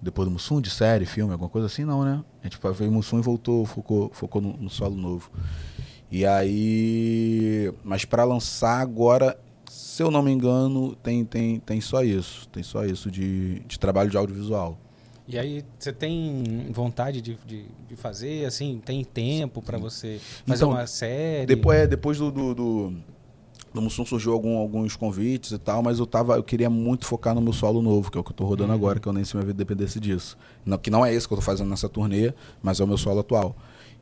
Speaker 2: Depois do Mussum, de série, filme, alguma coisa assim, não, né? A gente fez Mussum e voltou, focou, focou no, no solo novo. E aí. Mas para lançar agora, se eu não me engano, tem, tem, tem só isso. Tem só isso de, de trabalho de audiovisual.
Speaker 1: E aí, você tem vontade de, de, de fazer, assim, tem tempo para você fazer
Speaker 2: Então,
Speaker 1: uma série?
Speaker 2: Depois, é, depois do, do, do, do Mussum surgiu algum, alguns convites e tal, mas eu tava, eu queria muito focar no meu solo novo, que é o que eu tô rodando
Speaker 1: Uhum.
Speaker 2: agora, que eu nem se minha vida dependesse disso. Não, que não é esse que eu tô fazendo nessa turnê, mas é o meu solo atual.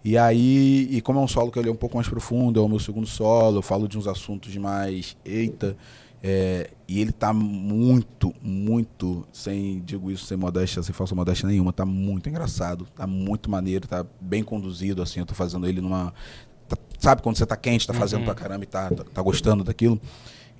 Speaker 2: E aí, e como é um solo que ele é um pouco mais profundo, é o meu segundo solo, eu falo de uns assuntos mais eita, é, e ele tá muito, muito, sem, digo isso sem modéstia, sem falsa modéstia nenhuma, tá muito engraçado, tá muito maneiro, tá bem conduzido, assim, eu tô fazendo ele numa... tá- sabe quando você tá quente, tá fazendo
Speaker 1: Uhum.
Speaker 2: pra caramba e tá, tá, tá gostando daquilo?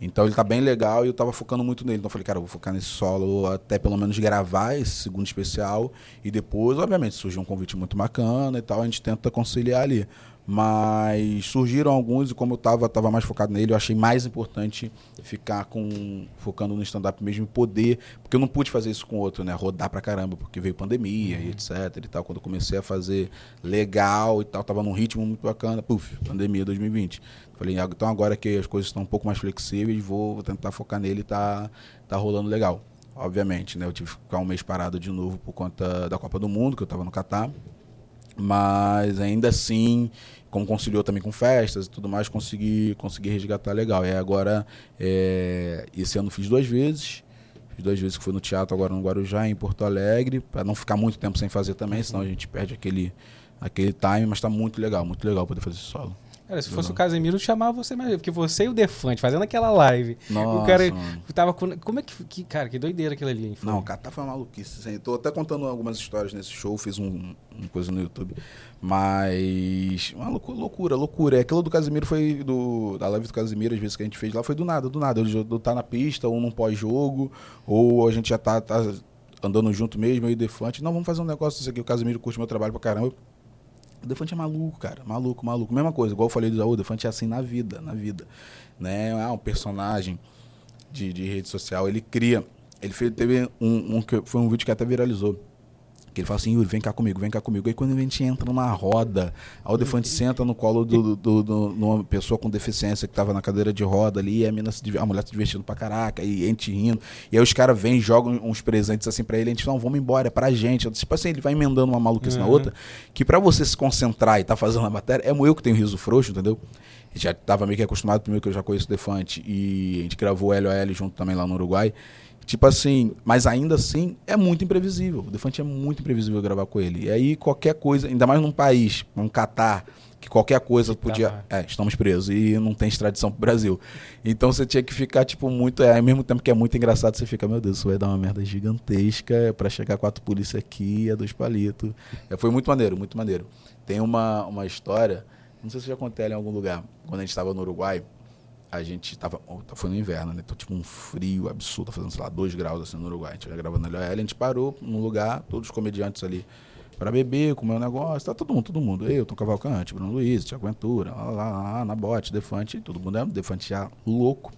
Speaker 2: Então ele tá bem legal e eu tava focando muito nele. Então eu falei, cara, eu vou focar nesse solo até pelo menos gravar esse segundo especial. E depois, obviamente, surgiu um convite muito bacana e tal, a gente tenta conciliar ali. Mas surgiram alguns e como eu tava, tava mais focado nele, eu achei mais importante ficar com focando no stand-up mesmo e poder, porque eu não pude fazer isso com outro, né? Rodar pra caramba, porque veio pandemia e etc e tal. Quando eu comecei a fazer legal e tal, tava num ritmo muito bacana, puf, pandemia 2020. Falei, "Ah, então agora que as coisas estão um pouco mais flexíveis, vou, tentar focar nele e tá, tá rolando legal. Obviamente, né? Eu tive que ficar um mês parado de novo por conta da Copa do Mundo, que eu tava no Catar. Mas ainda assim, como conciliou também com festas e tudo mais, consegui, consegui resgatar legal. E agora, é, esse ano fiz duas vezes. Fiz duas vezes que foi no teatro, agora no Guarujá, em Porto Alegre, para não ficar muito tempo sem fazer também, senão a gente perde aquele, aquele time, mas tá muito legal, muito legal poder fazer solo.
Speaker 1: Cara, se fosse
Speaker 2: Não.
Speaker 1: o Casemiro, eu chamava você mais. Porque você e o Defante fazendo aquela live.
Speaker 2: Nossa,
Speaker 1: o cara
Speaker 2: mano.
Speaker 1: tava com. Como é que. que cara, que doideira aquilo ali, hein?
Speaker 2: Não, o Catar foi uma maluquice. Assim. Tô até contando algumas histórias nesse show, fiz um, uma coisa no YouTube. Mas. Uma loucu- loucura, loucura. É, Aquilo do Casimiro foi. Do, da live do Casimiro, às vezes que a gente fez lá, foi do nada, do nada. Ele tá na pista, ou num pós-jogo, ou a gente já tá, tá andando junto mesmo, eu e o Defante. Não, vamos fazer um negócio disso aqui. O Casimiro curte meu trabalho pra caramba. O Defante é maluco, cara. Maluco, maluco. Mesma coisa, igual eu falei do Zaú, o Defante é assim na vida, na vida. Né? É um personagem de, de rede social. Ele cria. Ele fez, teve um, um foi um vídeo que até viralizou. Que ele fala assim, Yuri, vem cá comigo, vem cá comigo. Aí quando a gente entra numa roda, aí o Defante senta no colo do, do, do- de uma pessoa com deficiência que tava na cadeira de roda ali, e a, menina se a mulher se divertindo pra caraca, e a gente rindo. E aí os caras vêm jogam uns presentes assim pra ele, a gente, não, vamos embora, é pra gente. Tipo assim, ele vai emendando uma maluquice na
Speaker 1: Uhum.
Speaker 2: outra, que pra você se concentrar e tá fazendo a matéria, é eu que tenho riso frouxo, entendeu? A já tava meio que acostumado, primeiro que eu já conheço o Defante, e a gente gravou o LOL junto também lá no Uruguai. Tipo assim, mas ainda assim é muito imprevisível. O Defante é muito imprevisível gravar com ele. E aí qualquer coisa, ainda mais num país, um Catar, que qualquer coisa
Speaker 1: Que
Speaker 2: podia. É, estamos presos e não tem extradição pro Brasil. Então você tinha que ficar, tipo, muito. É, ao mesmo tempo que é muito engraçado, você fica, meu Deus, isso vai dar uma merda gigantesca pra chegar quatro polícia aqui, é dois palitos. É, foi muito maneiro, muito maneiro. Tem uma, uma história, não sei se eu já contei ela em algum lugar, quando a gente estava no Uruguai, a gente tava. oh, Foi no inverno, né? Então, tipo, um frio absurdo, fazendo, sei lá, dois graus assim no Uruguai. A gente gravando ali, a gente parou num lugar, todos os comediantes ali, para beber, comer um negócio, tá todo mundo, todo mundo. Eu, Tom Cavalcante, Bruno Luiz, Tiago Ventura, lá, lá, lá, na bote, Defante, todo mundo é Defante já louco.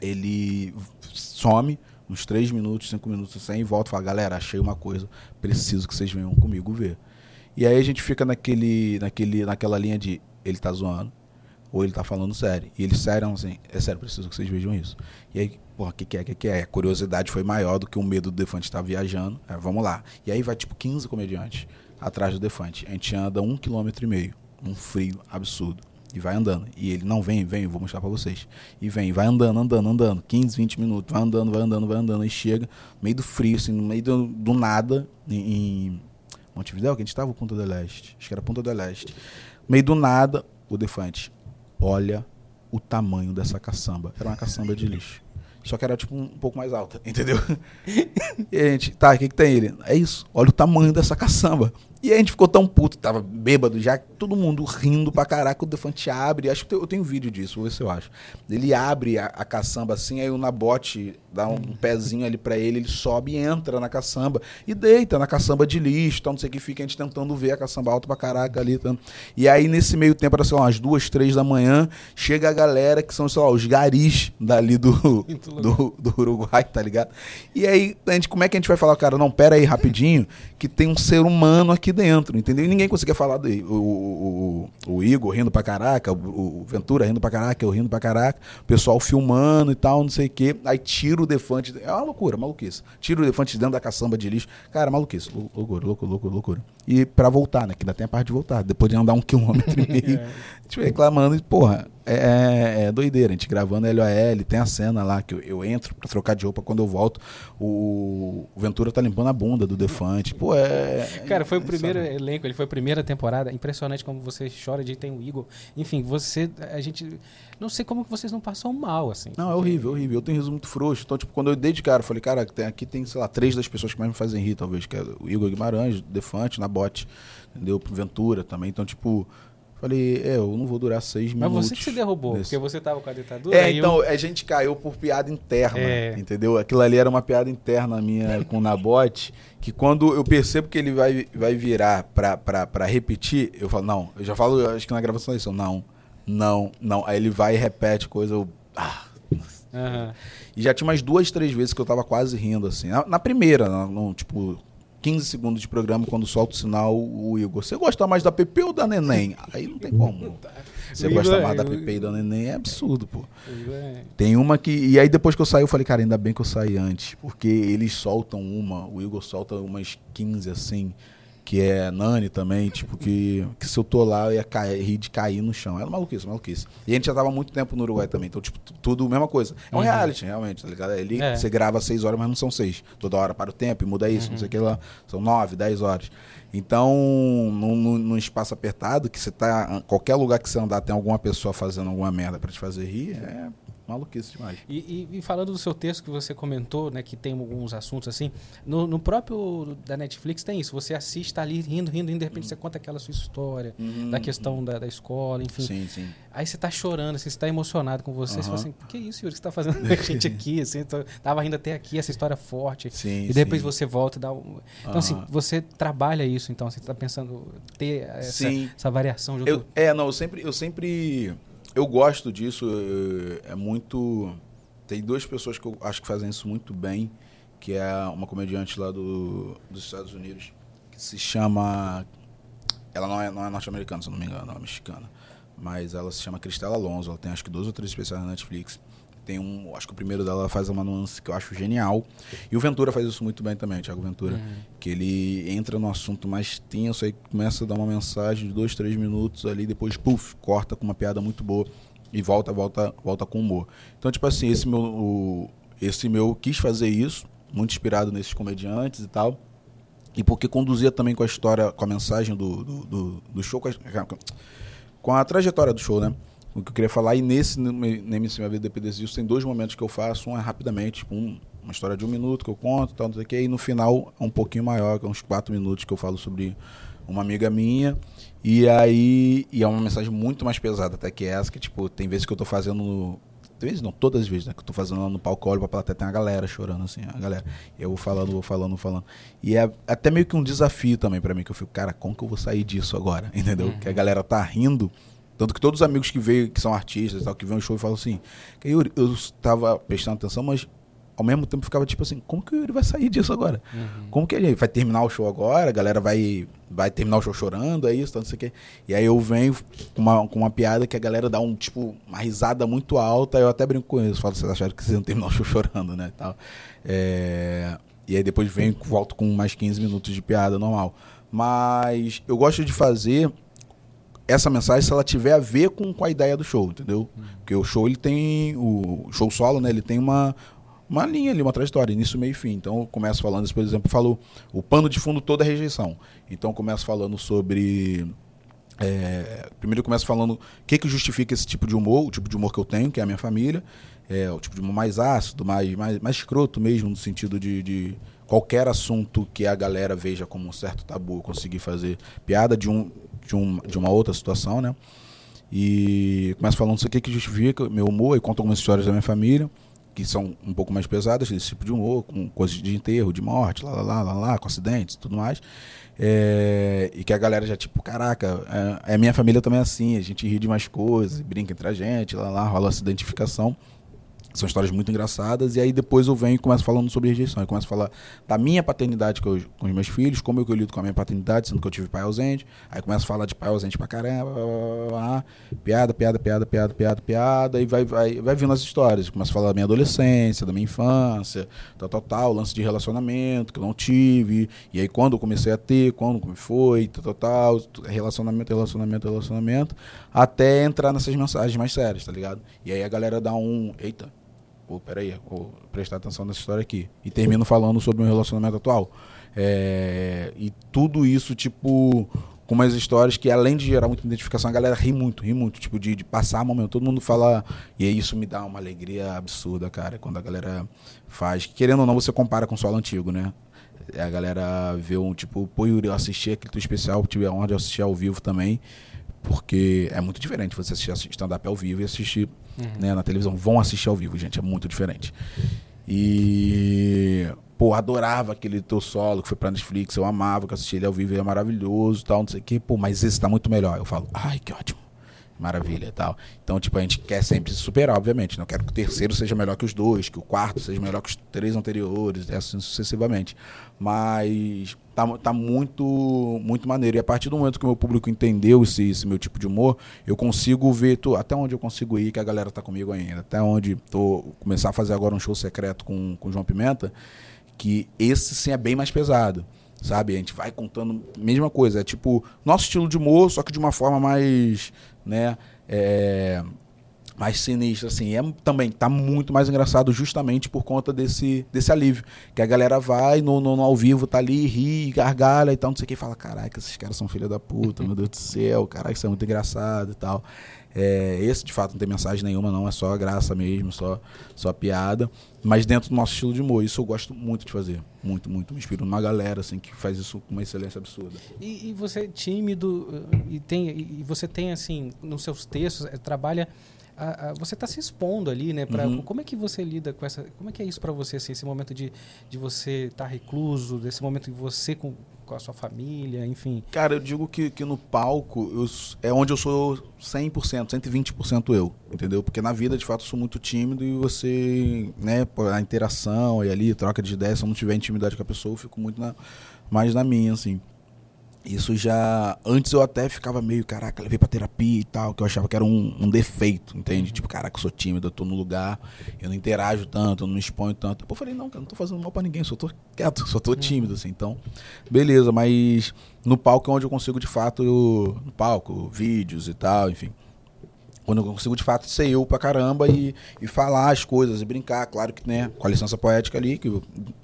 Speaker 2: Ele some uns três minutos, cinco minutos assim, e volta e fala, galera, achei uma coisa, preciso que vocês venham comigo ver. E aí a gente fica naquele, naquele, naquela linha de ele tá zoando ou ele tá falando sério. E eles sério assim, é sério, preciso que vocês vejam isso. E aí, porra, o que, que é, o que, que é? A curiosidade foi maior do que o medo do Defante estar viajando. É, vamos lá. E aí vai tipo 15 comediantes atrás do Defante. A gente anda um quilômetro e meio, um frio absurdo. E vai andando. E ele, não, vem, vem, vou mostrar pra vocês. E vem, vai andando, andando, andando. 15, 20 minutos, vai andando, vai andando, vai andando. E chega, meio do frio, assim, no meio do, do nada, em, em Montevidéu, que a gente tava, Ponta do Leste. Acho que era Ponta do Leste. Meio do nada, o Defante, olha o tamanho dessa caçamba. Era uma caçamba de lixo. Só que era tipo um, um pouco mais alta, entendeu? E a gente, tá, o que, que tem ele? É isso, olha o tamanho dessa caçamba. E a gente ficou tão puto, tava bêbado já, todo mundo rindo pra caraca, o Defante abre, acho que eu tenho vídeo disso, vou ver se eu acho. Ele abre a, a caçamba assim, aí o Nabote dá um, um pezinho ali pra ele, ele sobe e entra na caçamba e deita na caçamba de lixo, então não sei o que fica a gente tentando ver a caçamba alta pra caraca ali. Tá? E aí nesse meio tempo, era sei lá, umas duas, três da manhã, chega a galera que são, sei lá, os garis dali do, do, do Uruguai, tá ligado? E aí, a gente, como é que a gente vai falar, cara, não, pera aí rapidinho, que tem um ser humano aqui dentro, entendeu? E ninguém conseguia falar do o, o, o, Igor rindo pra caraca, o, o, Ventura rindo pra caraca, eu rindo pra caraca, o pessoal filmando e tal, não sei o quê. Aí tira o defante. É uma loucura, maluquice. Tira o defante dentro da caçamba de lixo. Cara, maluquice. Loucura, loucura, loucura, loucura. E pra voltar, né? Que ainda tem a parte de voltar. Depois de andar um quilômetro e meio, é. a gente reclamando, e, porra, é, é, é, doideira. A gente gravando LOL, tem a cena lá que eu, eu, entro pra trocar de roupa quando eu volto. O, o Ventura tá limpando a bunda do Defante. Pô, é.
Speaker 1: Cara, foi o primeiro sabe? elenco, ele foi a primeira temporada. Impressionante como você chora de tem o Igor. Enfim, você. A gente. Não sei como que vocês não passam mal, assim.
Speaker 2: Não, é horrível, é horrível. Eu tenho riso muito frouxo. Então, tipo, quando eu dei de cara, eu falei, cara, aqui tem, sei lá, três das pessoas que mais me fazem rir, talvez, que é o Igor Guimarães, Defante, na bote, entendeu? Ventura também. Então, tipo Falei, é, eu não vou durar seis
Speaker 1: Mas
Speaker 2: minutos.
Speaker 1: Mas você que se derrubou, nesse... porque você tava com a ditadura.
Speaker 2: É, então, eu... a gente caiu por piada interna, é. entendeu? Aquilo ali era uma piada interna minha com o Nabote, que quando eu percebo que ele vai, vai virar pra, pra, pra repetir, eu falo, não, eu já falo, acho que na gravação da lição, não, não, não. Aí ele vai e repete coisa, eu. Ah, uhum. E já tinha umas duas, três vezes que eu tava quase rindo, assim. Na, na primeira, no, tipo, 15 segundos de programa, quando solta o sinal, o Igor. Você gosta mais da PP ou da Neném? Aí não tem como. Você gosta mais da PP e da Neném, é absurdo, pô. Tem uma que. E aí depois que eu saí, eu falei, cara, ainda bem que eu saí antes. Porque eles soltam uma, o Igor solta umas 15 assim que é Nani também, tipo, que, que se eu tô lá eu ia cair, rir de cair no chão. Era maluquice, maluquice. E a gente já tava muito tempo no Uruguai também, então, tipo, tudo mesma coisa. É um uhum. reality, realmente, tá ligado? Ali é. você grava seis horas, mas não são seis. Toda hora para o tempo e muda isso, uhum. não sei o que lá. São nove, dez horas. Então, num, num, espaço apertado, que você tá. Qualquer lugar que você andar tem alguma pessoa fazendo alguma merda para te fazer rir, é maluquice demais.
Speaker 1: E, e, e, falando do seu texto que você comentou, né, que tem alguns assuntos assim, no, no próprio da Netflix tem isso. Você assiste, tá ali rindo, rindo, rindo, de repente uhum. você conta aquela sua história, uhum, da questão uhum. da, da, escola, enfim. Sim, sim. Aí você tá chorando, assim, você tá emocionado com você, você fala assim, que isso, Yuri, que você tá fazendo com a gente aqui? Assim, tô, tava rindo até aqui, essa história forte. Sim, e depois sim. você volta e dá um... Então, assim, você trabalha isso, então, você tá pensando ter essa, essa variação junto...
Speaker 2: Eu, é, não, eu sempre... Eu sempre eu gosto disso. É muito. Tem duas pessoas que eu acho que fazem isso muito bem, que é uma comediante lá do, dos Estados Unidos, que se chama. Ela não é, não é norte-americana, se eu não me engano, ela é mexicana. Mas ela se chama Cristela Alonso, ela tem acho que dois ou três especiais na Netflix. Tem um, acho que o primeiro dela faz uma nuance que eu acho genial. E o Ventura faz isso muito bem também, o Thiago Ventura. Uhum. Que ele entra no assunto mais tenso, aí começa a dar uma mensagem de dois, três minutos ali, depois, puf, corta com uma piada muito boa e volta, volta, volta com humor. Então, tipo assim, esse meu, o, esse meu quis fazer isso, muito inspirado nesses comediantes e tal. E porque conduzia também com a história, com a mensagem do, do, do, do show, com a, com a trajetória do show, né? O que eu queria falar. E nesse, no MC Minha Vida Dependência disso, tem dois momentos que eu faço. Um é rapidamente, tipo, um, uma história de um minuto que eu conto, tal, não sei o quê. E no final é um pouquinho maior, que é uns quatro minutos que eu falo sobre uma amiga minha. E aí, e é uma mensagem muito mais pesada até que essa, que tipo, tem vezes que eu tô fazendo tem vezes não, todas as vezes, né? Que eu tô fazendo lá no palco, olho pra plateia, tem a galera chorando, assim, a galera. Eu vou falando, vou falando, vou falando. E é até meio que um desafio também para mim, que eu fico, cara, como que eu vou sair disso agora? Entendeu? Uhum. Que a galera tá rindo, tanto que todos os amigos que veio, que são artistas tal, que vêm ao show e falam assim, que eu, estava prestando atenção, mas ao mesmo tempo ficava tipo assim, como que ele vai sair disso agora? Uhum. Como que ele vai terminar o show agora? A galera vai, vai terminar o show chorando, é isso, tanto sei que. E aí eu venho com uma, com uma piada que a galera dá um, tipo, uma risada muito alta, eu até brinco com isso, falo, vocês acharam que vocês iam terminar o show chorando, né? Tal. É... E aí depois venho, volto com mais 15 minutos de piada normal. Mas eu gosto de fazer essa mensagem se ela tiver a ver com, com a ideia do show, entendeu? Porque o show ele tem o show solo, né? Ele tem uma uma linha ali, uma trajetória, início, meio e fim. Então eu começo falando, por exemplo, falou o pano de fundo toda a rejeição. Então eu começo falando sobre é, primeiro eu começo falando o que, que justifica esse tipo de humor, o tipo de humor que eu tenho, que é a minha família, é, o tipo de humor mais ácido, mais, mais, mais escroto mesmo, no sentido de, de qualquer assunto que a galera veja como um certo tabu, conseguir fazer piada de, um, de, um, de uma outra situação, né? E começo falando isso aqui que justifica meu humor e conto algumas histórias da minha família, que são um pouco mais pesadas, desse tipo de humor, com coisas de enterro, de morte, lá, lá, lá, lá, lá com acidentes e tudo mais. É, e que a galera já, tipo, caraca, é, é minha família também é assim, a gente ri de mais coisas, brinca entre a gente, lá, lá, rola essa identificação. São histórias muito engraçadas. E aí depois eu venho e começo falando sobre rejeição. Eu começo a falar da minha paternidade com, os meus filhos, como eu lido com a minha paternidade, sendo que eu tive pai ausente. Aí começo a falar de pai ausente pra caramba. Blá, blá, blá, piada, piada, piada, piada, piada, piada. E vai, vai, vai vindo as histórias. Começo a falar da minha adolescência, da minha infância, tal, tal, tal. Lance de relacionamento que eu não tive. E aí quando eu comecei a ter, quando como foi, tal, tal, tal. Relacionamento, relacionamento, relacionamento. Até entrar nessas mensagens mais sérias, tá ligado? E aí a galera dá um. Eita pô, peraí, vou prestar atenção nessa história aqui. E termino falando sobre o meu relacionamento atual. É, e tudo isso, tipo, com umas histórias que, além de gerar muita identificação, a galera ri muito, ri muito, tipo, de, de passar momento. Todo mundo fala. E isso me dá uma alegria absurda, cara, quando a galera faz. Querendo ou não, você compara com o solo antigo, né? A galera vê um, tipo, pô, Yuri, eu assisti aquele teu especial, tive a honra de assistir ao vivo também. Porque é muito diferente você assistir stand-up ao vivo e assistir uhum. né, na televisão. Vão assistir ao vivo, gente, é muito diferente. E, pô, adorava aquele teu solo que foi pra Netflix, eu amava que assisti ele ao vivo, ele é maravilhoso tal, não sei o quê. Pô, mas esse tá muito melhor. Eu falo, ai, que ótimo maravilha e tal. Então, tipo, a gente quer sempre se superar, obviamente. Não né? quero que o terceiro seja melhor que os dois, que o quarto seja melhor que os três anteriores, assim sucessivamente. Mas tá, tá muito, muito maneiro. E a partir do momento que o meu público entendeu esse, esse meu tipo de humor, eu consigo ver até onde eu consigo ir, que a galera tá comigo ainda. Até onde tô começar a fazer agora um show secreto com, com o João Pimenta, que esse sim é bem mais pesado sabe? A gente vai contando mesma coisa, é tipo nosso estilo de humor, só que de uma forma mais né? É, mais sinistro, assim. É, também tá muito mais engraçado justamente por conta desse, desse alívio. Que a galera vai no, no, no ao vivo, tá ali, ri, gargalha e tal, não sei o que, e fala, caraca, esses caras são filha da puta, meu Deus do céu, caraca, isso é muito engraçado e tal. É, esse, de fato, não tem mensagem nenhuma, não, é só graça mesmo, só, só piada. Mas dentro do nosso estilo de humor, isso eu gosto muito de fazer. Muito, muito. Me inspiro numa galera, assim, que faz isso com uma excelência absurda.
Speaker 1: E, e você é tímido, e, tem, e você tem, assim, nos seus textos, é, trabalha a, a, você está se expondo ali, né? Pra, uhum. Como é que você lida com essa. Como é que é isso para você, assim, esse momento de, de você estar tá recluso, desse momento de você com, com a sua família, enfim?
Speaker 2: Cara, eu digo que, que no palco eu, é onde eu sou 100%, 120% eu, entendeu? Porque na vida, de fato, eu sou muito tímido e você, né, a interação e ali, troca de ideias, se eu não tiver intimidade com a pessoa, eu fico muito na, mais na minha, assim. Isso já. Antes eu até ficava meio, caraca, levei pra terapia e tal, que eu achava que era um, um defeito, entende? Tipo, caraca, eu sou tímido, eu tô no lugar, eu não interajo tanto, eu não me exponho tanto. Eu falei, não, cara, não tô fazendo mal pra ninguém, só tô quieto, só tô tímido, assim. Então, beleza, mas no palco é onde eu consigo de fato, eu, no palco, vídeos e tal, enfim quando eu consigo de fato ser eu pra caramba e, e falar as coisas e brincar, claro que né, com a licença poética ali, que eu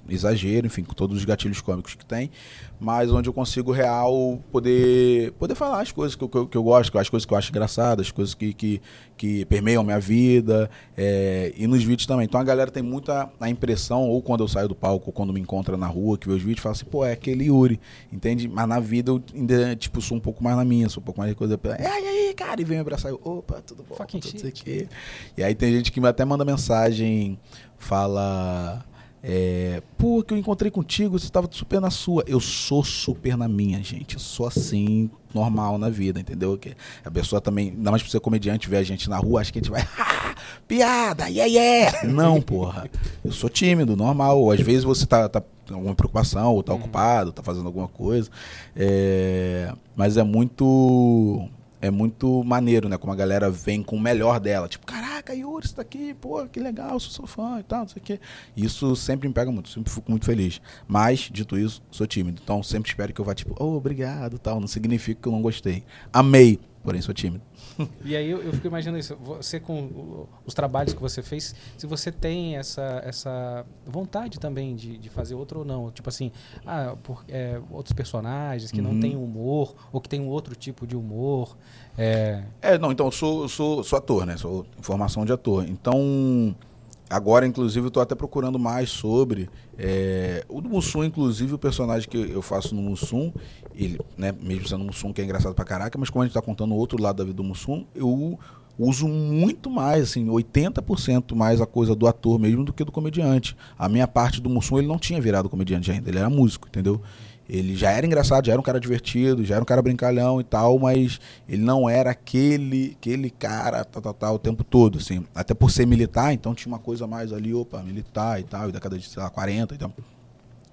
Speaker 2: exagero, enfim, com todos os gatilhos cômicos que tem, mas onde eu consigo real poder poder falar as coisas que eu, que eu, gosto, as coisas que eu acho engraçadas, as coisas que, que, que permeiam minha vida é, e nos vídeos também. Então a galera tem muita a impressão, ou quando eu saio do palco, ou quando me encontra na rua, que vê os vídeos, fala assim, pô, é aquele Yuri, entende? Mas na vida eu ainda, tipo, sou um pouco mais na minha, sou um pouco mais de coisa, é, e aí, cara, e vem me abraçar, eu, opa, tudo bom?
Speaker 1: Fucking tudo
Speaker 2: shit. E aí tem gente que até manda mensagem, fala. É, Pô, que eu encontrei contigo, você estava super na sua. Eu sou super na minha, gente. Eu sou assim, normal na vida, entendeu? Que a pessoa também, ainda mais por ser comediante, ver a gente na rua, acha que a gente vai. piada, yeah, yeah! Não, porra. Eu sou tímido, normal. Às vezes você tá, tá com alguma preocupação, ou tá uhum. ocupado, tá fazendo alguma coisa. É, mas é muito é muito maneiro, né? Como a galera vem com o melhor dela. Tipo, caraca, Yuri, você tá aqui, pô, que legal, sou seu fã e tal, não sei o quê. Isso sempre me pega muito, sempre fico muito feliz. Mas, dito isso, sou tímido. Então, sempre espero que eu vá, tipo, oh, obrigado tal. Não significa que eu não gostei. Amei, porém sou tímido.
Speaker 1: E aí eu, eu, fico imaginando isso, você com os trabalhos que você fez, se você tem essa, essa vontade também de, de fazer outro ou não, tipo assim, ah, por, é, outros personagens que uhum. não têm humor, ou que tem um outro tipo de humor. É,
Speaker 2: é não, então eu sou, sou, sou ator, né? Sou formação de ator. Então Agora, inclusive, eu estou até procurando mais sobre. É, o do Mussum, inclusive, o personagem que eu faço no Mussum, ele, né, mesmo sendo Mussum, que é engraçado pra caraca, mas como a gente está contando o outro lado da vida do Mussum, eu uso muito mais, assim, 80% mais a coisa do ator mesmo do que do comediante. A minha parte do Mussum, ele não tinha virado comediante ainda, ele era músico, entendeu? Ele já era engraçado, já era um cara divertido, já era um cara brincalhão e tal, mas ele não era aquele, aquele cara tal, tal, tal, o tempo todo, assim. Até por ser militar, então tinha uma coisa mais ali, opa, militar e tal, e da década de, sei lá, 40 então.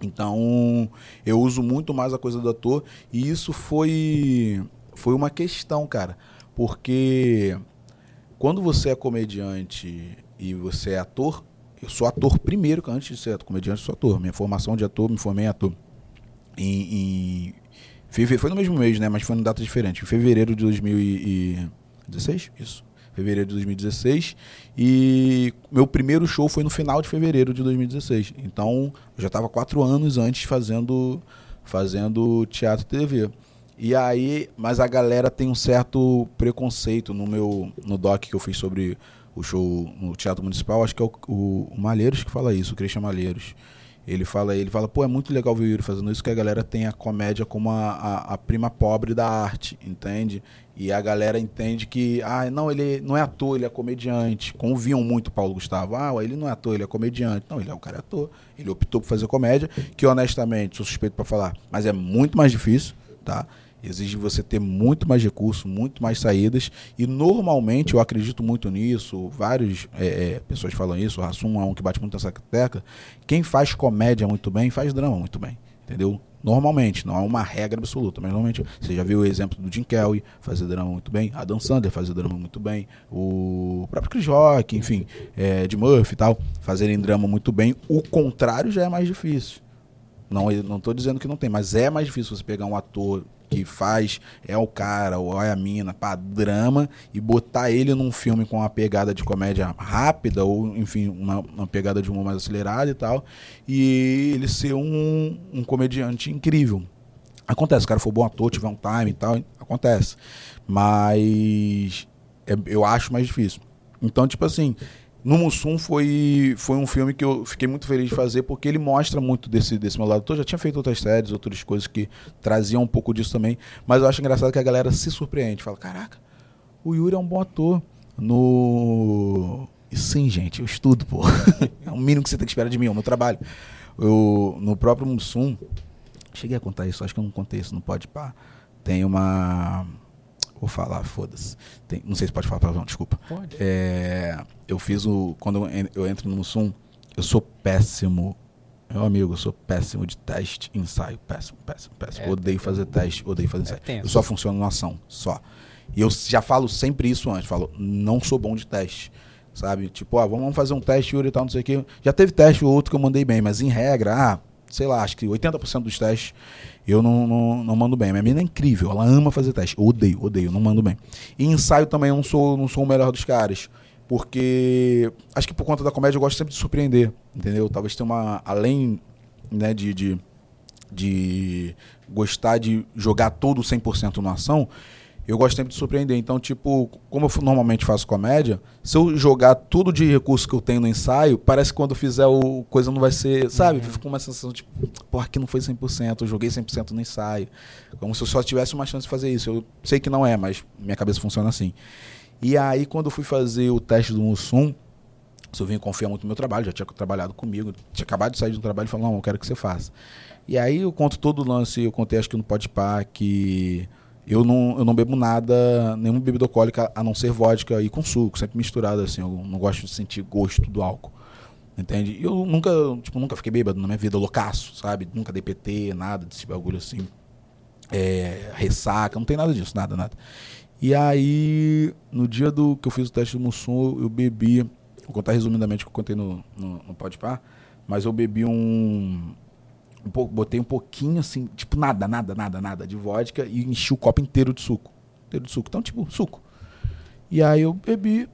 Speaker 2: Então, eu uso muito mais a coisa do ator, e isso foi, foi uma questão, cara, porque quando você é comediante e você é ator, eu sou ator primeiro, antes de ser comediante, eu sou ator. Minha formação de ator, me formei em ator em, em foi no mesmo mês, né? Mas foi em data diferente. Em fevereiro de 2016, isso. Fevereiro de 2016. E meu primeiro show foi no final de fevereiro de 2016. Então, eu já estava quatro anos antes fazendo, fazendo teatro e TV. E aí, mas a galera tem um certo preconceito no meu no doc que eu fiz sobre o show no Teatro Municipal, acho que é o, o, o Malheiros que fala isso, o Christian Malheiros. Ele fala, ele fala, pô, é muito legal ver o Yuri fazendo isso, que a galera tem a comédia como a, a, a, prima pobre da arte, entende? E a galera entende que, ah, não, ele não é ator, ele é comediante. Conviam muito Paulo Gustavo, ah, ele não é ator, ele é comediante. Não, ele é o cara é ator. Ele optou por fazer comédia, que honestamente, sou suspeito para falar, mas é muito mais difícil, tá? Exige você ter muito mais recursos, muito mais saídas. E normalmente, eu acredito muito nisso, várias é, é, pessoas falam isso, o Rassum é um que bate muito nessa teca. Quem faz comédia muito bem, faz drama muito bem. Entendeu? Normalmente, não é uma regra absoluta, mas normalmente você já viu o exemplo do Jim Kelly fazer drama muito bem, Adam Sandler fazer drama muito bem, o próprio Chris Rock, enfim, é, de Murphy e tal, fazerem drama muito bem. O contrário já é mais difícil. Não, não estou dizendo que não tem, mas é mais difícil você pegar um ator que faz é o cara ou é a mina para drama e botar ele num filme com uma pegada de comédia rápida ou enfim uma, uma pegada de humor mais acelerada e tal e ele ser um, um comediante incrível. Acontece o cara for bom ator tiver um time e tal acontece. Mas é, eu acho mais difícil. Então tipo assim no Mussum foi, foi um filme que eu fiquei muito feliz de fazer, porque ele mostra muito desse, desse meu lado. Eu já tinha feito outras séries, outras coisas que traziam um pouco disso também, mas eu acho engraçado que a galera se surpreende. Fala, caraca, o Yuri é um bom ator. No... Sim, gente, eu estudo, pô. é o mínimo que você tem que esperar de mim, é o meu trabalho. Eu, no próprio Mussum, cheguei a contar isso, acho que eu não contei isso, não pode pá. Tem uma Vou falar, foda-se. Não sei se pode falar palavrão, desculpa.
Speaker 1: Pode.
Speaker 2: É, eu fiz o. Quando eu entro no Mussum, eu sou péssimo. Meu amigo, eu sou péssimo de teste, ensaio. Péssimo, péssimo, péssimo. É, odeio fazer teste, odeio fazer ensaio. É eu só funciono na ação, só. E eu já falo sempre isso antes. Falo, não sou bom de teste. Sabe? Tipo, ó, vamos fazer um teste, Yuri e tal, não sei o quê. Já teve teste ou outro que eu mandei bem, mas em regra, ah, sei lá, acho que 80% dos testes eu não, não, não, mando bem. Minha menina é incrível, ela ama fazer teste. Eu odeio, odeio, não mando bem. E ensaio também eu não sou, não sou o melhor dos caras. Porque acho que por conta da comédia eu gosto sempre de surpreender, entendeu? Talvez tenha uma. Além né, de, de, de gostar de jogar todo 100% na ação, eu gosto sempre de surpreender. Então, tipo, como eu normalmente faço comédia, se eu jogar tudo de recurso que eu tenho no ensaio, parece que quando fizer o coisa não vai ser, sabe? Uhum. Fica com uma sensação tipo, pô, aqui não foi 100%, eu joguei 100% no ensaio. Como se eu só tivesse uma chance de fazer isso. Eu sei que não é, mas minha cabeça funciona assim. E aí, quando eu fui fazer o teste do Mussum, eu vim confiar muito no meu trabalho, já tinha trabalhado comigo, tinha acabado de sair de um trabalho e falou, não, eu quero que você faça. E aí eu conto todo o lance, eu contei acho que no Podpah que eu não, eu não bebo nada, nenhuma bebida alcoólica a não ser vodka e com suco, sempre misturado assim. Eu não gosto de sentir gosto do álcool. Entende? Eu nunca, tipo, nunca fiquei bêbado na minha vida, loucaço, sabe? Nunca dei PT, nada desse bagulho assim. É, ressaca, não tem nada disso, nada, nada. E aí, no dia do que eu fiz o teste do Mussum, eu bebi, vou contar resumidamente o que eu contei no, no, no Podpah, mas eu bebi um, um pouco, botei um pouquinho assim, tipo nada, nada, nada, nada de vodka e enchi o copo inteiro de suco. Inteiro de suco. Então, tipo, suco. E aí eu bebi,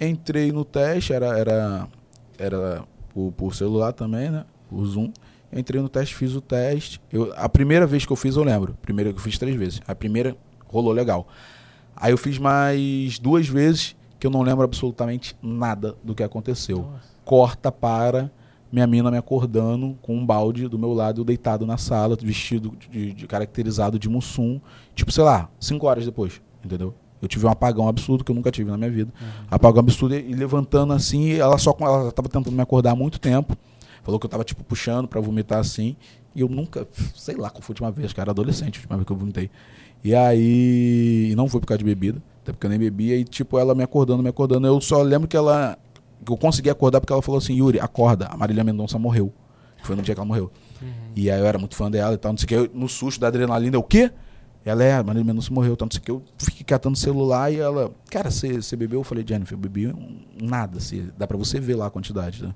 Speaker 2: entrei no teste, era era era por, por celular também, né? Por Zoom. Entrei no teste, fiz o teste. Eu, a primeira vez que eu fiz, eu lembro. Primeira que eu fiz três vezes. A primeira rolou legal. Aí eu fiz mais duas vezes que eu não lembro absolutamente nada do que aconteceu. Nossa. Corta para minha mina me acordando com um balde do meu lado, deitado na sala, vestido de, de caracterizado de mussum, tipo, sei lá, cinco horas depois, entendeu? Eu tive um apagão absurdo que eu nunca tive na minha vida. Uhum. Apagão absurdo e levantando assim, ela só ela estava tentando me acordar há muito tempo. Falou que eu tava, tipo, puxando pra vomitar assim. E eu nunca, sei lá qual foi a última vez, cara, adolescente, a última vez que eu vomitei. E aí, e não foi por causa de bebida, até porque eu nem bebia. E, tipo, ela me acordando, me acordando. Eu só lembro que ela, eu consegui acordar porque ela falou assim: Yuri, acorda, a Marília Mendonça morreu. Foi no dia que ela morreu. Uhum. E aí eu era muito fã dela e tal, não sei o que. Eu, no susto da adrenalina, o quê? Ela é, a Marília Mendonça morreu, tanto sei que eu fiquei catando o celular e ela, cara, você bebeu? Eu falei, Jennifer, eu bebi nada, assim, dá pra você ver lá a quantidade. Né?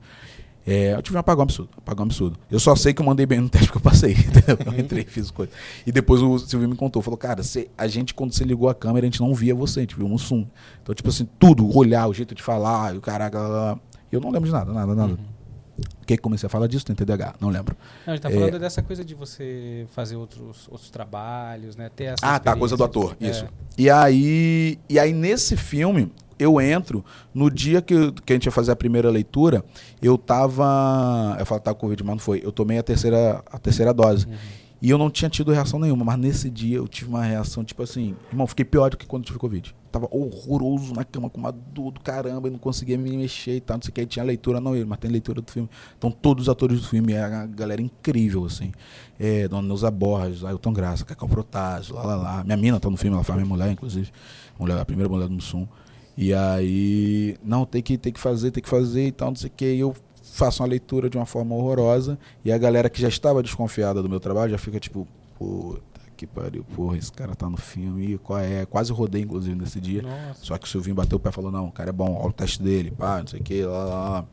Speaker 2: É, eu tive um apagão absurdo, apagão absurdo. Eu só sei que eu mandei bem no teste que eu passei, entendeu? Eu entrei, fiz coisa. E depois o Silvio me contou, falou, cara, cê, a gente, quando você ligou a câmera, a gente não via você, a gente viu um zoom. Então, tipo assim, tudo, olhar, o jeito de falar, o caraca, eu não lembro de nada, nada, nada. Uhum. Que comecei a falar disso? Tem TDAH, não lembro.
Speaker 1: Não, a gente tá falando é... dessa coisa de você fazer outros, outros trabalhos, né? Ter essa
Speaker 2: ah, tá, coisa do ator, é. isso. E aí, e aí nesse filme, eu entro, no dia que, que a gente ia fazer a primeira leitura, eu tava. Eu falo, tá com Covid, mas não foi. Eu tomei a terceira, a terceira dose. Uhum. E eu não tinha tido reação nenhuma, mas nesse dia eu tive uma reação, tipo assim, irmão, fiquei pior do que quando tive Covid. Tava horroroso na cama, com uma dor do caramba, e não conseguia me mexer e tal, não sei o que. Aí tinha leitura, não ele, mas tem leitura do filme. Então todos os atores do filme, é a galera incrível, assim. É, Dona Neuza Borges, Ailton Graça, Cacau Protásio, lá, lá, lá. Minha mina tá no filme, ela faz minha mulher, inclusive. Mulher, a primeira mulher do Mussum. E aí, não, tem que, tem que fazer, tem que fazer e tal, não sei o que. E eu faço uma leitura de uma forma horrorosa. E a galera que já estava desconfiada do meu trabalho já fica tipo, puta que pariu, porra, esse cara tá no filme, qual é? Quase rodei, inclusive, nesse dia. Nossa. Só que o Silvinho bateu o pé e falou, não, o cara é bom, olha o teste dele, pá, não sei o que, lá, lá, lá.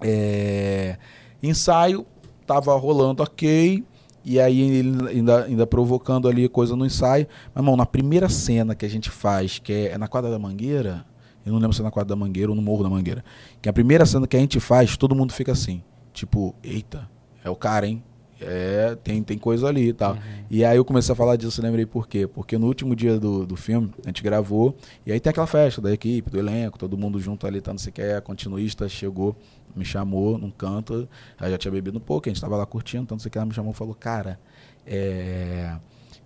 Speaker 2: É... Ensaio, tava rolando ok. E aí ele ainda, ainda provocando ali coisa no ensaio. Mas, irmão, na primeira cena que a gente faz, que é, é na quadra da Mangueira, eu não lembro se é na quadra da Mangueira ou no Morro da Mangueira, que é a primeira cena que a gente faz, todo mundo fica assim, tipo, eita, é o cara, hein? É, tem, tem coisa ali e tal. Uhum. E aí eu comecei a falar disso, lembrei por quê? Porque no último dia do, do filme, a gente gravou, e aí tem aquela festa da equipe, do elenco, todo mundo junto ali, tá, não sei o que, a continuista chegou, me chamou num canto, aí já tinha bebido um pouco, a gente tava lá curtindo, então não sei o que, ela me chamou e falou, cara, é,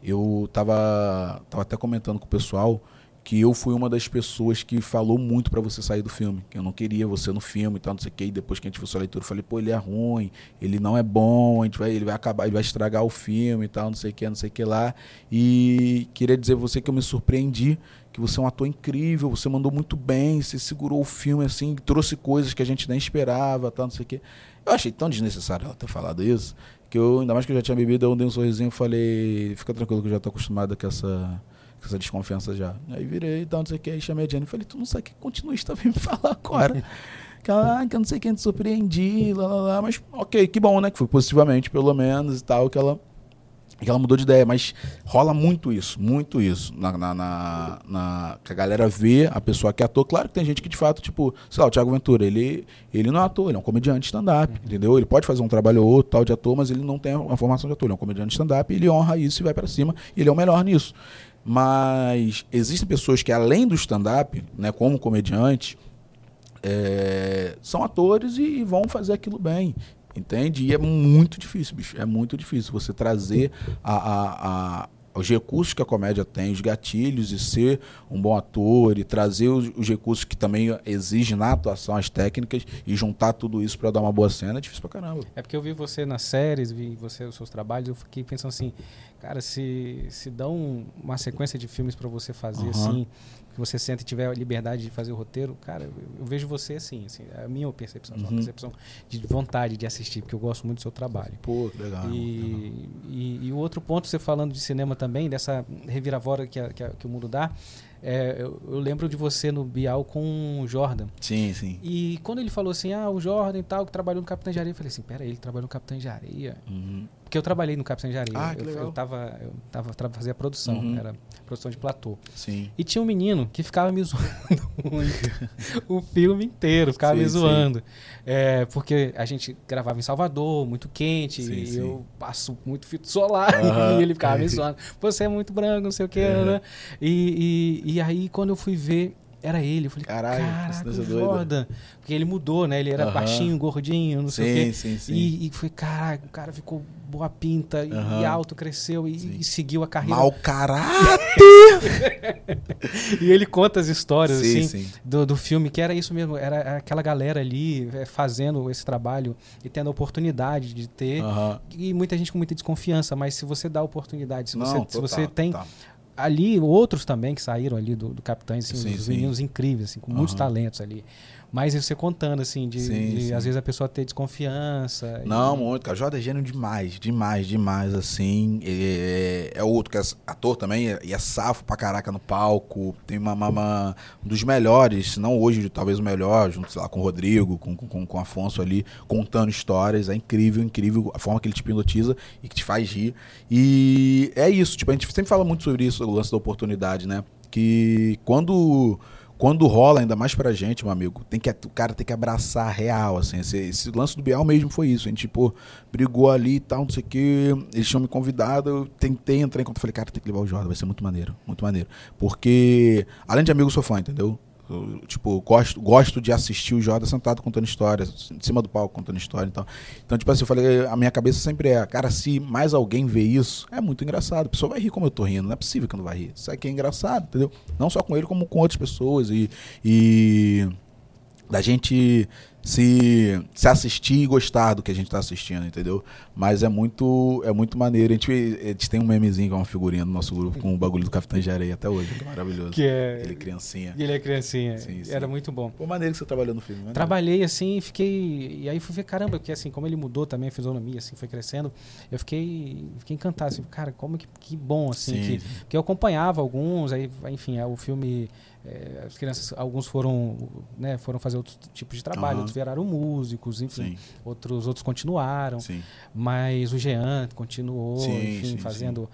Speaker 2: eu tava, tava até comentando com o pessoal, que eu fui uma das pessoas que falou muito para você sair do filme, que eu não queria você no filme e tal, não sei o que, e depois que a gente viu sua leitura, eu falei, pô, ele é ruim, ele não é bom, a gente vai, ele vai acabar, ele vai estragar o filme e tal, não sei o que, não sei o que lá. E queria dizer a você que eu me surpreendi, que você é um ator incrível, você mandou muito bem, você segurou o filme assim, trouxe coisas que a gente nem esperava, tal, não sei o que. Eu achei tão desnecessário ela ter falado isso, que eu, ainda mais que eu já tinha bebido, eu dei um sorrisinho e falei, fica tranquilo que eu já tô acostumado com essa com essa desconfiança já. Aí virei e tal, não sei o que, aí chamei a Jenny e falei, tu não sabe o que continuista vem me falar agora. que ela, ah, que eu não sei quem te surpreendi, lá, lá, lá, mas ok, que bom, né, que foi positivamente, pelo menos, e tal, que ela que ela mudou de ideia, mas rola muito isso, muito isso. Na, na, na, na, que a galera vê a pessoa que é ator. Claro que tem gente que de fato, tipo, sei lá, o Thiago Ventura, ele, ele não é ator, ele é um comediante stand-up, uhum. entendeu? Ele pode fazer um trabalho ou outro tal de ator, mas ele não tem uma formação de ator, ele é um comediante stand-up, ele honra isso e vai para cima, e ele é o melhor nisso. Mas existem pessoas que, além do stand-up, né, como comediante, é, são atores e, e, vão fazer aquilo bem. Entende? E é muito difícil, bicho. É muito difícil você trazer a, a, a os recursos que a comédia tem, os gatilhos e ser um bom ator e trazer os, os recursos que também exigem na atuação, as técnicas e juntar tudo isso para dar uma boa cena é difícil pra caramba.
Speaker 1: É porque eu vi você nas séries, vi você os seus trabalhos, eu fiquei pensando assim, cara, se, se dão uma sequência de filmes para você fazer uhum. assim, que você sente e tiver a liberdade de fazer o roteiro, cara, eu, eu vejo você assim, assim, é a minha percepção, uhum. a percepção de vontade de assistir, porque eu gosto muito do seu trabalho.
Speaker 2: Pô, legal.
Speaker 1: E, e, e, o outro ponto, você falando de cinema também, dessa reviravolta que, a, que, a, que o mundo dá, é, eu, eu, lembro de você no Bial com o Jordan.
Speaker 2: Sim, sim.
Speaker 1: E quando ele falou assim, ah, o Jordan e tal, que trabalhou no Capitão de Areia, eu falei assim, pera, ele trabalhou no Capitão de Areia?
Speaker 2: Uhum.
Speaker 1: Porque eu trabalhei no Capitão de Areia.
Speaker 2: Ah,
Speaker 1: eu, eu tava, eu tava, fazia produção, uhum. era produção de platô.
Speaker 2: Sim.
Speaker 1: E tinha um menino que ficava me zoando o filme inteiro, ficava sim, me zoando. É, porque a gente gravava em Salvador, muito quente, sim, e sim. eu passo muito fito solar, uhum. e ele ficava me zoando. Você é muito branco, não sei o que, uhum. né? E, e, e aí, quando eu fui ver era ele. Eu falei,
Speaker 2: Caralho,
Speaker 1: caraca,
Speaker 2: coincidência
Speaker 1: o
Speaker 2: doida."
Speaker 1: Jordan. Porque ele mudou, né? Ele era baixinho, gordinho, não sei o
Speaker 2: Sim,
Speaker 1: quê.
Speaker 2: sim, sim.
Speaker 1: E, e foi, caraca, o cara ficou boa pinta e- e alto, cresceu e,
Speaker 2: Sim.
Speaker 1: e seguiu a carreira.
Speaker 2: Mau caráter!
Speaker 1: E ele conta as histórias,
Speaker 2: sim,
Speaker 1: assim,
Speaker 2: sim.
Speaker 1: do, do filme, que era isso mesmo, era aquela galera ali eh, fazendo esse trabalho e tendo a oportunidade de ter. E muita gente com muita desconfiança, mas se você dá a oportunidade, se, você,
Speaker 2: Não,
Speaker 1: se você tem
Speaker 2: total.
Speaker 1: Ali outros também que saíram ali do, do Capitães, assim,
Speaker 2: Sim,
Speaker 1: os
Speaker 2: sim.
Speaker 1: meninos incríveis, assim, com muitos
Speaker 2: Aham.
Speaker 1: talentos ali. Mas você contando, assim, de,
Speaker 2: Sim,
Speaker 1: de,
Speaker 2: sim.
Speaker 1: às vezes a pessoa ter desconfiança. e-
Speaker 2: Não, muito, cara. Jordan é gênio demais, demais, demais, assim. É, é outro que é ator também, e é safo pra caraca no palco. Tem uma, uma- uma- um dos melhores, não hoje, talvez o melhor, junto, sei lá, com o Rodrigo, com, com, com o Afonso ali, contando histórias. É incrível, incrível a forma que ele te hipnotiza e que te faz rir. E é isso, tipo, a gente sempre fala muito sobre isso, o lance da oportunidade, né? Que quando quando rola, ainda mais pra gente, meu amigo, tem que, o cara tem que abraçar real, assim. Esse, esse lance do Bial mesmo foi isso. A gente, pô, brigou ali e tal, não sei o quê. Eles tinham me convidado, eu tentei entrar em conta. Falei, cara, tem que levar o Jordan, vai ser muito maneiro, muito maneiro. Porque, além de amigo, eu sou fã, entendeu? Eu, tipo, gosto, gosto de assistir o Jordan sentado contando histórias, em cima do palco contando história e tal. Então, tipo assim, eu falei, a minha cabeça sempre é, cara, se mais alguém vê isso, é muito engraçado. A pessoa vai rir como eu tô rindo, não é possível que não vai rir. Isso aqui é engraçado, entendeu? Não só com ele, como com outras pessoas. E, e da gente se, se assistir e gostar do que a gente tá assistindo, entendeu? Mas é muito, é muito maneiro. A gente, a gente tem um memezinho com uma figurinha no nosso grupo com o bagulho do Capitão de Areia até hoje, que é maravilhoso.
Speaker 1: Que é.
Speaker 2: Ele criancinha.
Speaker 1: E ele é criancinha.
Speaker 2: Sim, sim.
Speaker 1: Era muito bom.
Speaker 2: Pô, maneiro que você trabalhou no filme, né?
Speaker 1: Trabalhei assim, fiquei. E aí fui ver, caramba, porque assim, como ele mudou também a fisionomia, assim, foi crescendo, eu fiquei, fiquei encantado, assim, cara, como que, que bom, assim,
Speaker 2: Sim,
Speaker 1: que,
Speaker 2: sim.
Speaker 1: que eu acompanhava alguns, aí, enfim, é, o filme. É, as crianças, alguns foram, né, foram fazer outros tipos de trabalho,
Speaker 2: Aham.
Speaker 1: outros viraram músicos, enfim,
Speaker 2: Sim,
Speaker 1: outros, outros continuaram,
Speaker 2: sim.
Speaker 1: mas o Jean continuou,
Speaker 2: Sim,
Speaker 1: enfim, fazendo.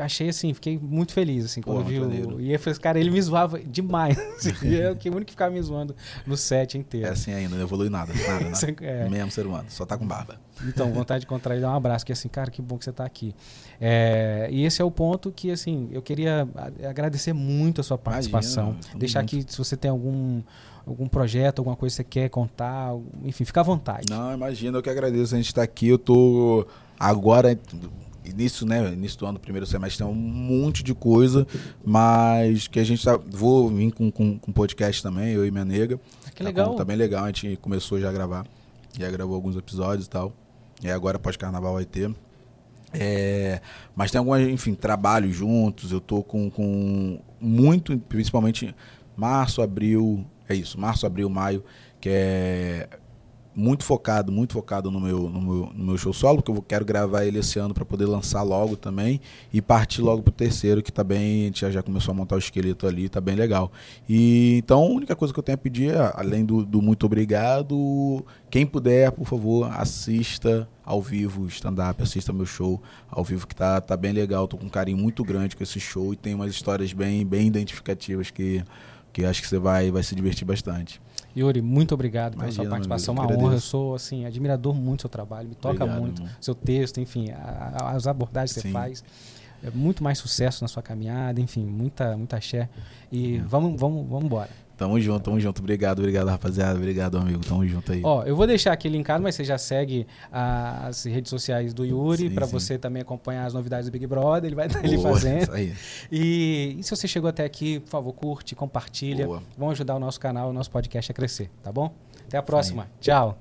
Speaker 1: Achei assim, fiquei muito feliz, assim,
Speaker 2: Pô,
Speaker 1: quando vi
Speaker 2: muito
Speaker 1: o. E eu falei, cara, ele me zoava demais. assim, e eu que o único que ficava me zoando no set inteiro.
Speaker 2: É assim ainda, não evolui nada, nada, nada.
Speaker 1: é-
Speaker 2: Mesmo ser humano, só tá com barba.
Speaker 1: Então, vontade de encontrar ele, dar um abraço, que assim, cara, que bom que você está aqui. É, e esse é o ponto que, assim, eu queria agradecer muito a sua participação.
Speaker 2: Imagina,
Speaker 1: deixar
Speaker 2: junto.
Speaker 1: aqui, se você tem algum, algum projeto, alguma coisa que você quer contar, enfim, fica à vontade.
Speaker 2: Não, imagina, eu que agradeço a gente estar aqui. Eu tô agora, início, né? Início do ano, primeiro semestre, tem um monte de coisa, mas que a gente tá. Vou vir com, com, com podcast também, eu e minha nega.
Speaker 1: que
Speaker 2: Tá
Speaker 1: legal.
Speaker 2: com- Tá bem legal, a gente começou já a gravar. Já gravou alguns episódios e tal. E agora pós-carnaval vai ter. É, mas tem alguns, enfim, trabalhos juntos. Eu tô com, com muito, principalmente março, abril, é isso, março, abril, maio, que é muito focado, muito focado no meu, no meu, no meu show solo, porque eu quero gravar ele esse ano para poder lançar logo também e partir logo pro terceiro, que tá bem, a gente já, já começou a montar o esqueleto ali, tá bem legal. E então a única coisa que eu tenho a pedir, é, além do, do muito obrigado, quem puder, por favor, assista ao vivo stand-up, assista meu show ao vivo, que tá, tá bem legal. Tô com um carinho muito grande com esse show e tem umas histórias bem, bem identificativas que, que acho que você vai, vai se divertir bastante.
Speaker 1: Yuri, muito obrigado pela
Speaker 2: Imagina,
Speaker 1: sua participação. Uma honra. Eu sou assim, admirador muito do seu trabalho, me toca
Speaker 2: Obrigado,
Speaker 1: muito.
Speaker 2: irmão.
Speaker 1: Seu texto, enfim, a- a- as abordagens que você faz. É muito mais sucesso na sua caminhada, enfim, muita, muita axé. E
Speaker 2: É.
Speaker 1: vamos, vamos, vamos embora.
Speaker 2: Tamo junto, tamo junto. Obrigado, obrigado, rapaziada. Obrigado, amigo. Tamo junto aí.
Speaker 1: Ó, eu vou deixar aqui linkado, mas você já segue as redes sociais do Yuri para você também acompanhar as novidades do Big Brother. Ele vai estar ali
Speaker 2: Boa,
Speaker 1: fazendo.
Speaker 2: Isso aí.
Speaker 1: E, e se você chegou até aqui, por favor, curte, compartilha.
Speaker 2: Boa.
Speaker 1: Vamos ajudar o nosso canal, o nosso podcast a crescer, tá bom? Até a próxima. Tchau.